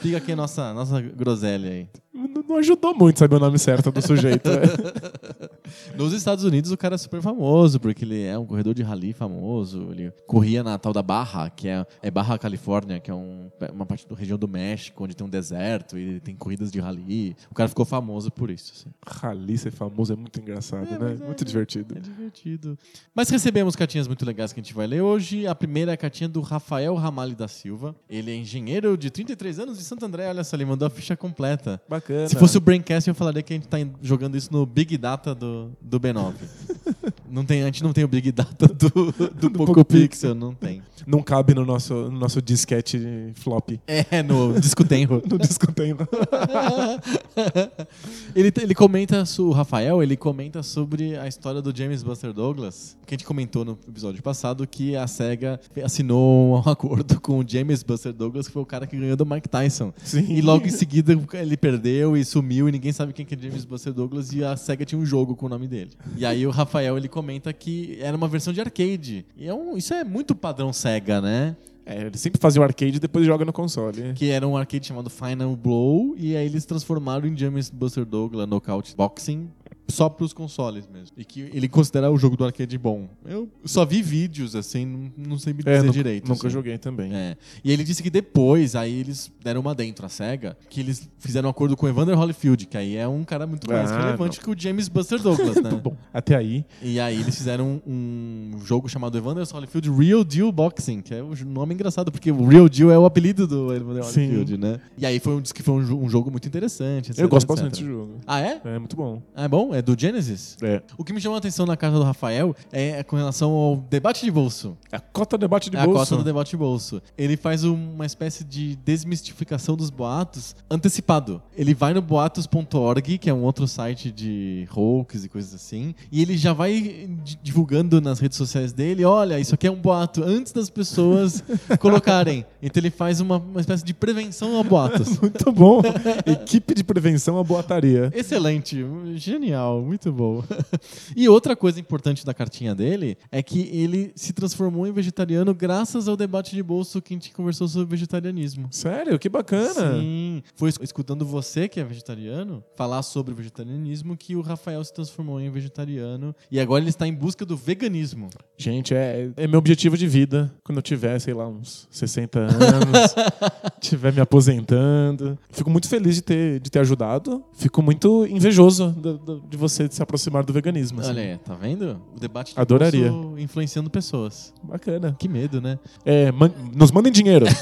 [SPEAKER 1] Fica aqui a nossa, nossa groselha aí.
[SPEAKER 2] Não, ajudou muito saber o nome certo do sujeito. né? [LAUGHS]
[SPEAKER 1] Nos Estados Unidos o cara é super famoso, porque ele é um corredor de rally famoso. Ele corria na tal da Barra, que é, é Barra Califórnia, que é um- uma parte da região do México, onde tem um deserto e tem corridas de rally. O cara ficou famoso por isso. assim.
[SPEAKER 2] Rally ser famoso é muito engraçado,
[SPEAKER 1] É,
[SPEAKER 2] né?
[SPEAKER 1] mas é,
[SPEAKER 2] muito divertido.
[SPEAKER 1] É divertido. Mas recebemos cartinhas muito legais que a gente vai ler hoje. A primeira é a cartinha do Rafael Ramalho da Silva. Ele é engenheiro de 33 anos de Santo André. Olha só, ele mandou a ficha completa.
[SPEAKER 2] Bacana.
[SPEAKER 1] Se fosse o Braincast, eu falaria que a gente tá em- jogando isso no Big Data do, do B9. [LAUGHS] não tem, a gente não tem o Big Data do, do, [LAUGHS]
[SPEAKER 2] Do
[SPEAKER 1] Poco
[SPEAKER 2] Poco
[SPEAKER 1] Pixel, não tem.
[SPEAKER 2] Não cabe no nosso, no nosso disquete flop.
[SPEAKER 1] É, no Disco Tenro. [LAUGHS]
[SPEAKER 2] No disco tem.
[SPEAKER 1] ele, ele comenta, o Rafael, ele comenta sobre a história do James Buster Douglas, que a gente comentou no episódio passado, que a SEGA assinou um acordo com o James Buster Douglas, que foi o cara que ganhou do Mike Tyson.
[SPEAKER 2] Sim.
[SPEAKER 1] E logo em seguida ele perdeu e sumiu e ninguém sabe quem que é James Buster Douglas e a SEGA tinha um jogo com o nome dele. E aí o Rafael ele comenta que era uma versão de arcade. E é um, isso é muito padrão SEGA, né?
[SPEAKER 2] É, ele sempre fazia o arcade e depois joga no console.
[SPEAKER 1] Que era um arcade chamado Final Blow e aí eles transformaram em James Buster Douglas Knockout Boxing só pros consoles mesmo. E que ele considera o jogo do arcade bom. Eu só vi vídeos, assim, não, não sei me dizer
[SPEAKER 2] É, nunca,
[SPEAKER 1] direito.
[SPEAKER 2] nunca
[SPEAKER 1] assim.
[SPEAKER 2] joguei também.
[SPEAKER 1] É. E ele disse que depois, aí eles deram uma dentro, a SEGA, que eles fizeram um acordo com o Evander Holyfield, que aí é um cara muito mais
[SPEAKER 2] Ah,
[SPEAKER 1] relevante que o James Buster Douglas, [LAUGHS] né?
[SPEAKER 2] Bom, até aí.
[SPEAKER 1] E aí eles fizeram um, jogo chamado Evander Holyfield Real Deal Boxing, que é um nome engraçado, porque o Real Deal é o apelido do Evander
[SPEAKER 2] Sim.
[SPEAKER 1] Holyfield, né? E aí foi um, que foi um, um jogo muito interessante. etc,
[SPEAKER 2] Eu gosto
[SPEAKER 1] etc.
[SPEAKER 2] bastante desse jogo.
[SPEAKER 1] Ah, é?
[SPEAKER 2] É muito bom.
[SPEAKER 1] Ah, é bom? É do Genesis?
[SPEAKER 2] É.
[SPEAKER 1] O que me chamou a atenção na carta do Rafael é com relação ao debate de bolso.
[SPEAKER 2] A cota debate de
[SPEAKER 1] É a
[SPEAKER 2] bolso.
[SPEAKER 1] cota do debate de bolso. Ele faz uma espécie de desmistificação dos boatos antecipado. Ele vai no boatos.org, que é um outro site de hoax e coisas assim, e ele já vai di- divulgando nas redes sociais dele, olha, isso aqui é um boato, antes das pessoas [LAUGHS] colocarem. Então ele faz uma, uma espécie de prevenção a boatos. [LAUGHS]
[SPEAKER 2] Muito bom. Equipe de prevenção à boataria.
[SPEAKER 1] Excelente, genial, muito bom. [LAUGHS] e outra coisa importante da cartinha dele é que ele se transformou em vegetariano graças ao debate de bolso que a gente conversou sobre vegetarianismo.
[SPEAKER 2] Sério? Que bacana.
[SPEAKER 1] Sim, foi es- escutando você que é vegetariano falar sobre vegetarianismo que o Rafael se transformou em vegetariano e agora ele está em busca do veganismo.
[SPEAKER 2] Gente, é, é meu objetivo de vida. Quando eu tiver, sei lá, uns 60 anos, [LAUGHS] tiver me aposentando. Fico muito feliz de ter, de ter ajudado. Fico muito invejoso do- do- de você se aproximar do veganismo. assim.
[SPEAKER 1] Olha aí, tá vendo? O debate de
[SPEAKER 2] Adoraria.
[SPEAKER 1] influenciando pessoas.
[SPEAKER 2] Bacana.
[SPEAKER 1] Que medo, né?
[SPEAKER 2] É, man- nos mandem dinheiro. [LAUGHS]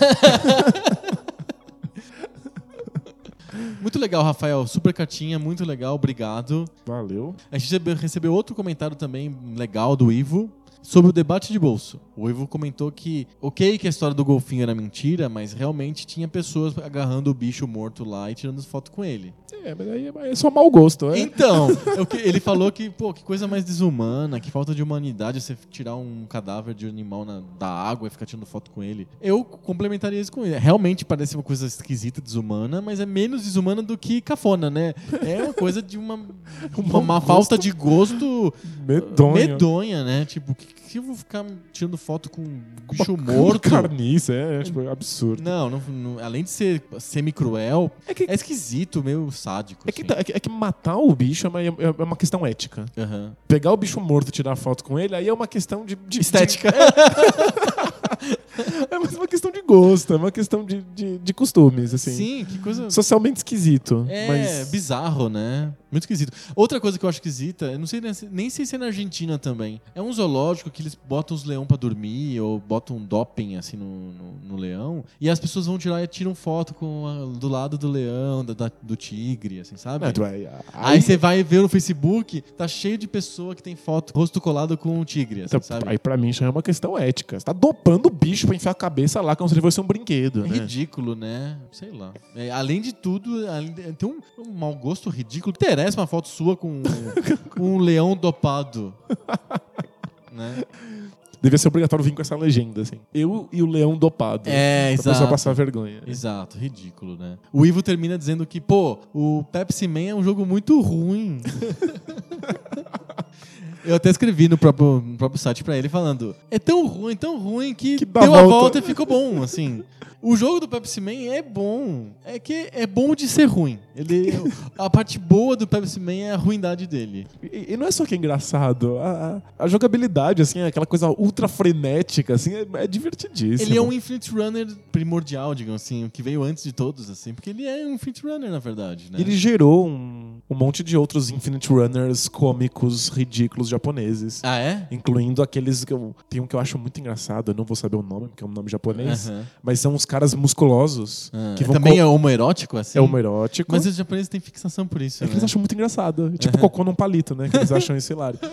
[SPEAKER 1] Muito legal, Rafael. Super cartinha, muito legal, obrigado.
[SPEAKER 2] Valeu.
[SPEAKER 1] A gente recebe- recebeu outro comentário também legal do Ivo. Sobre o debate de bolso, o Ivo comentou que, ok, que a história do golfinho era mentira, mas realmente tinha pessoas agarrando o bicho morto lá e tirando foto com ele.
[SPEAKER 2] É, mas aí é só mau gosto, é?
[SPEAKER 1] Então, [LAUGHS] ele falou que, pô, que coisa mais desumana, que falta de humanidade você tirar um cadáver de animal na, da água e ficar tirando foto com ele. Eu complementaria isso com ele. Realmente parece uma coisa esquisita, desumana, mas é menos desumana do que cafona, né? É uma coisa de uma, [LAUGHS] uma, uma falta de gosto
[SPEAKER 2] medonha,
[SPEAKER 1] medonha né? Tipo, que, que eu vou ficar tirando foto com um bicho morto?
[SPEAKER 2] Carniça, é, é tipo, absurdo.
[SPEAKER 1] Não, não, não, além de ser semi-cruel, é, que, é esquisito, meio sádico.
[SPEAKER 2] É, assim. que, é, que, é, que, matar o bicho é uma, é uma questão ética.
[SPEAKER 1] Uhum.
[SPEAKER 2] Pegar o bicho morto e tirar foto com ele, aí é uma questão de. de
[SPEAKER 1] Estética.
[SPEAKER 2] De, [LAUGHS] [LAUGHS] é mais uma questão de gosto, é uma questão de, de, de costumes, assim.
[SPEAKER 1] Sim, que coisa.
[SPEAKER 2] Socialmente esquisito.
[SPEAKER 1] É,
[SPEAKER 2] mas...
[SPEAKER 1] bizarro, né? Muito esquisito. Outra coisa que eu acho esquisita, eu não sei nem sei se é na Argentina também. É um zoológico que eles botam os leões pra dormir ou botam um doping assim no, no, no, leão. E as pessoas vão tirar e tiram foto com a, do lado do leão, da, do tigre, assim, sabe?
[SPEAKER 2] Não, aí,
[SPEAKER 1] aí você vai ver no Facebook, tá cheio de pessoa que tem foto, rosto colado com um tigre, assim,
[SPEAKER 2] então,
[SPEAKER 1] sabe?
[SPEAKER 2] Aí pra mim já é uma questão ética. Você tá dopando o bicho pra enfiar a cabeça lá como se ele fosse um brinquedo.
[SPEAKER 1] É
[SPEAKER 2] né?
[SPEAKER 1] ridículo, né? Sei lá. É, além de tudo, tem um, um mau gosto ridículo. Interessa uma foto sua com um, [LAUGHS] um leão dopado. né?
[SPEAKER 2] Devia ser obrigatório vir com essa legenda, assim. Eu e o leão dopado.
[SPEAKER 1] É,
[SPEAKER 2] pra
[SPEAKER 1] exato.
[SPEAKER 2] pessoa passar vergonha.
[SPEAKER 1] Exato, ridículo, né? O Ivo termina dizendo que, pô, o Pepsi Man é um jogo muito ruim. [LAUGHS] Eu até escrevi no próprio, no próprio site pra ele falando: é tão ruim, tão ruim que,
[SPEAKER 2] Que
[SPEAKER 1] deu a
[SPEAKER 2] volta.
[SPEAKER 1] volta e ficou bom, assim. O jogo do Pepsi Man é bom. É que é bom de ser ruim. Ele, a parte boa do Pepsi Man é a ruindade dele.
[SPEAKER 2] E, e não é só que é engraçado. A, a- a jogabilidade, assim, aquela coisa ultra frenética, assim, é, é divertidíssimo.
[SPEAKER 1] Ele é um Infinite Runner primordial, digamos assim, o que veio antes de todos, assim, porque ele é um Infinite Runner, na verdade, né?
[SPEAKER 2] Ele gerou um, um monte de outros Infinite Runners cômicos, ridículos japoneses.
[SPEAKER 1] Ah, é?
[SPEAKER 2] Incluindo aqueles que eu. Tem um que eu acho muito engraçado, eu não vou saber o nome, porque é um nome japonês.
[SPEAKER 1] Aham.
[SPEAKER 2] Mas são os caras musculosos
[SPEAKER 1] Ah,
[SPEAKER 2] que vão.
[SPEAKER 1] Também é homoerótico, assim?
[SPEAKER 2] é homoerótico.
[SPEAKER 1] Mas os japoneses têm fixação por isso,
[SPEAKER 2] É que
[SPEAKER 1] né?
[SPEAKER 2] eles acham muito engraçado. Tipo
[SPEAKER 1] Aham.
[SPEAKER 2] cocô num palito, né? Que eles acham isso hilário. [LAUGHS]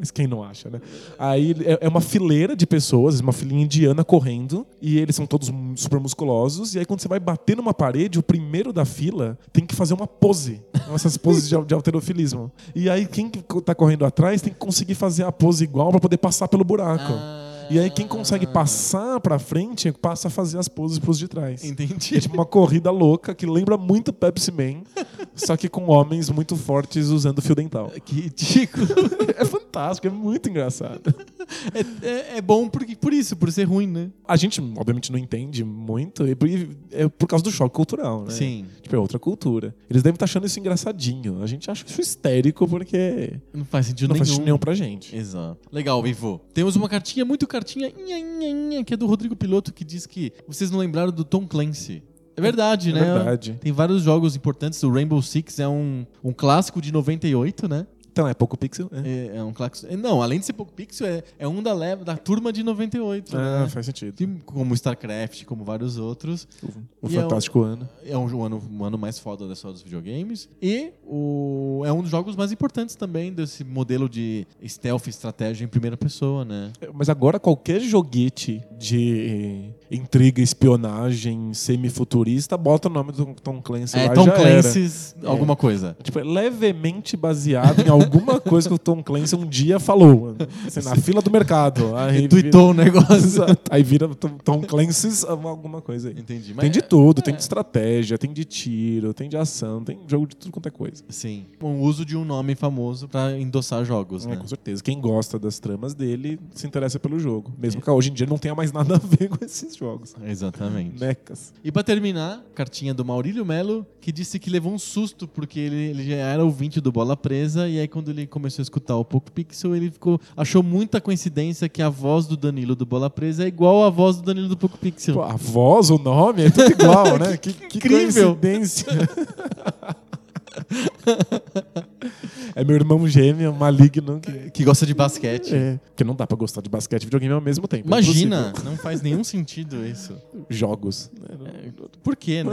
[SPEAKER 2] Mas quem não acha, né? Aí é é uma fileira de pessoas, uma filinha indiana correndo, e eles são todos super musculosos. E aí, quando você vai bater numa parede, o primeiro da fila tem que fazer uma pose. Essas poses de, de alterofilismo. E aí, quem que tá correndo atrás tem que conseguir fazer a pose igual pra poder passar pelo buraco.
[SPEAKER 1] Ah.
[SPEAKER 2] E aí, quem consegue passar pra frente passa a fazer as poses pros de trás.
[SPEAKER 1] Entendi.
[SPEAKER 2] É tipo uma corrida louca que lembra muito Pepsi Man, só que com homens muito fortes usando fio dental. [LAUGHS]
[SPEAKER 1] Que ridículo.
[SPEAKER 2] É fantástico, é muito engraçado.
[SPEAKER 1] É, é, é bom por, por isso, por ser ruim, né?
[SPEAKER 2] A gente, obviamente, não entende muito, e por- é por causa do choque cultural, né?
[SPEAKER 1] Sim.
[SPEAKER 2] Tipo, é outra cultura. Eles devem estar achando isso engraçadinho. A gente acha isso histérico porque
[SPEAKER 1] Não faz sentido
[SPEAKER 2] não
[SPEAKER 1] nenhum.
[SPEAKER 2] faz sentido nenhum pra gente.
[SPEAKER 1] Exato. Legal, Ivo. Temos uma cartinha, muito cartinha, inha, inha, inha, que é do Rodrigo Piloto, que diz que vocês não lembraram do Tom Clancy. É verdade,
[SPEAKER 2] É
[SPEAKER 1] né?
[SPEAKER 2] verdade.
[SPEAKER 1] Tem vários jogos importantes. O Rainbow Six é um, um clássico de 98, né?
[SPEAKER 2] Então, é pouco pixel? É.
[SPEAKER 1] É, é um clássico. Não, além de ser pouco pixel, é, é um da, leva, da turma de 98.
[SPEAKER 2] Ah,
[SPEAKER 1] né?
[SPEAKER 2] faz sentido.
[SPEAKER 1] Que- Como StarCraft, como vários outros.
[SPEAKER 2] O
[SPEAKER 1] é
[SPEAKER 2] fantástico ano.
[SPEAKER 1] É um, ano, um ano mais foda da história dos videogames. E o, é um dos jogos mais importantes também desse modelo de stealth, estratégia em primeira pessoa, né?
[SPEAKER 2] Mas agora qualquer joguete de intriga, espionagem, semi-futurista, bota o nome do Tom Clancy
[SPEAKER 1] É
[SPEAKER 2] lá
[SPEAKER 1] Tom
[SPEAKER 2] já era.
[SPEAKER 1] Clancy's alguma coisa.
[SPEAKER 2] Tipo, é levemente baseado em alguma coisa que o Tom Clancy um dia falou. Assim, na fila do mercado. Aí
[SPEAKER 1] Tweetou o negócio.
[SPEAKER 2] Aí vira Tom Clancy's alguma coisa aí.
[SPEAKER 1] Entendi.
[SPEAKER 2] Tem de tudo, tem
[SPEAKER 1] é.
[SPEAKER 2] de estratégia, tem de tiro, tem de ação, tem jogo de tudo quanto é coisa.
[SPEAKER 1] Sim. O uso de um nome famoso pra endossar jogos,
[SPEAKER 2] É,
[SPEAKER 1] né?
[SPEAKER 2] com certeza. Quem gosta das tramas dele se interessa pelo jogo. Mesmo que hoje em dia não tenha mais nada a ver com esses jogos.
[SPEAKER 1] Exatamente.
[SPEAKER 2] Mecas.
[SPEAKER 1] E pra terminar, cartinha do Maurílio Melo, que disse que levou um susto porque ele, ele já era ouvinte do Bola Presa e aí quando ele começou a escutar o Poco Pixel, ele ficou achou muita coincidência que a voz do Danilo do Bola Presa é igual à voz do Danilo do Poco Pixel.
[SPEAKER 2] Pô, a voz, o nome, é tudo igual, né? Que, que
[SPEAKER 1] incrível.
[SPEAKER 2] coincidência. [LAUGHS] [LAUGHS] É meu irmão gêmeo, maligno. Que,
[SPEAKER 1] que gosta de basquete.
[SPEAKER 2] É, que não dá pra gostar de basquete e videogame ao mesmo tempo.
[SPEAKER 1] Imagina, não faz nenhum sentido isso.
[SPEAKER 2] Jogos.
[SPEAKER 1] É, por quê, né?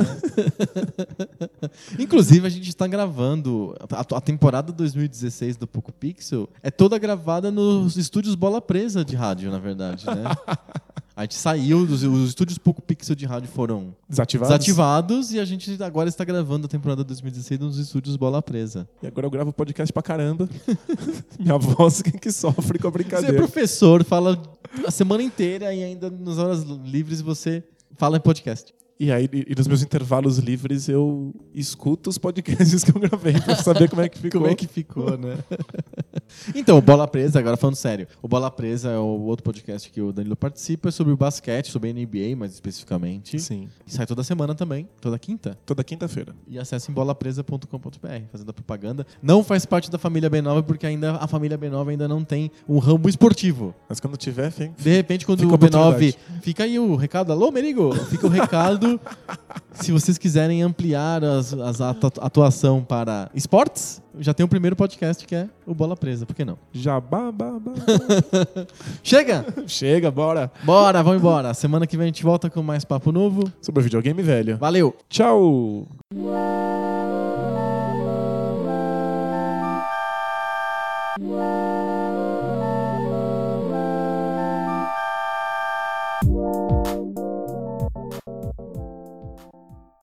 [SPEAKER 1] [LAUGHS] Inclusive, a gente está gravando a, a temporada 2016 do Poco Pixel é toda gravada nos estúdios Bola Presa de rádio, na verdade, né? [LAUGHS] A gente saiu, os, os estúdios Poco Pixel de rádio foram
[SPEAKER 2] desativados.
[SPEAKER 1] desativados e a gente agora está gravando a temporada 2016 nos estúdios Bola Presa.
[SPEAKER 2] E agora eu gravo podcast pra caramba. [LAUGHS] Minha voz que sofre com a brincadeira.
[SPEAKER 1] Você é professor, fala a semana inteira e ainda nas horas livres você fala em podcast.
[SPEAKER 2] E aí, e nos meus intervalos livres, eu escuto os podcasts [LAUGHS] que eu gravei pra saber como é que ficou.
[SPEAKER 1] como é que ficou, né? [LAUGHS] então, Bola Presa, agora falando sério, o Bola Presa é o outro podcast que o Danilo participa, é sobre o basquete, sobre a NBA mais especificamente.
[SPEAKER 2] Sim.
[SPEAKER 1] E sai toda semana também, toda quinta.
[SPEAKER 2] Toda quinta-feira.
[SPEAKER 1] E acesse bolapresa.com.br, fazendo a propaganda. Não faz parte da família B9, porque ainda a família B9 ainda não tem um ramo esportivo.
[SPEAKER 2] Mas quando tiver, fica.
[SPEAKER 1] De repente, quando o B9. Fica aí o recado. Alô, Merigo! Fica o recado se vocês quiserem ampliar as, as atuação para esportes, já tem o primeiro podcast que é o Bola Presa, por que não?
[SPEAKER 2] Jabá, babá. [LAUGHS]
[SPEAKER 1] Chega!
[SPEAKER 2] Chega, bora!
[SPEAKER 1] Bora, vamos embora. Semana que vem a gente volta com mais papo novo.
[SPEAKER 2] Sobre videogame velho.
[SPEAKER 1] Valeu!
[SPEAKER 2] Tchau!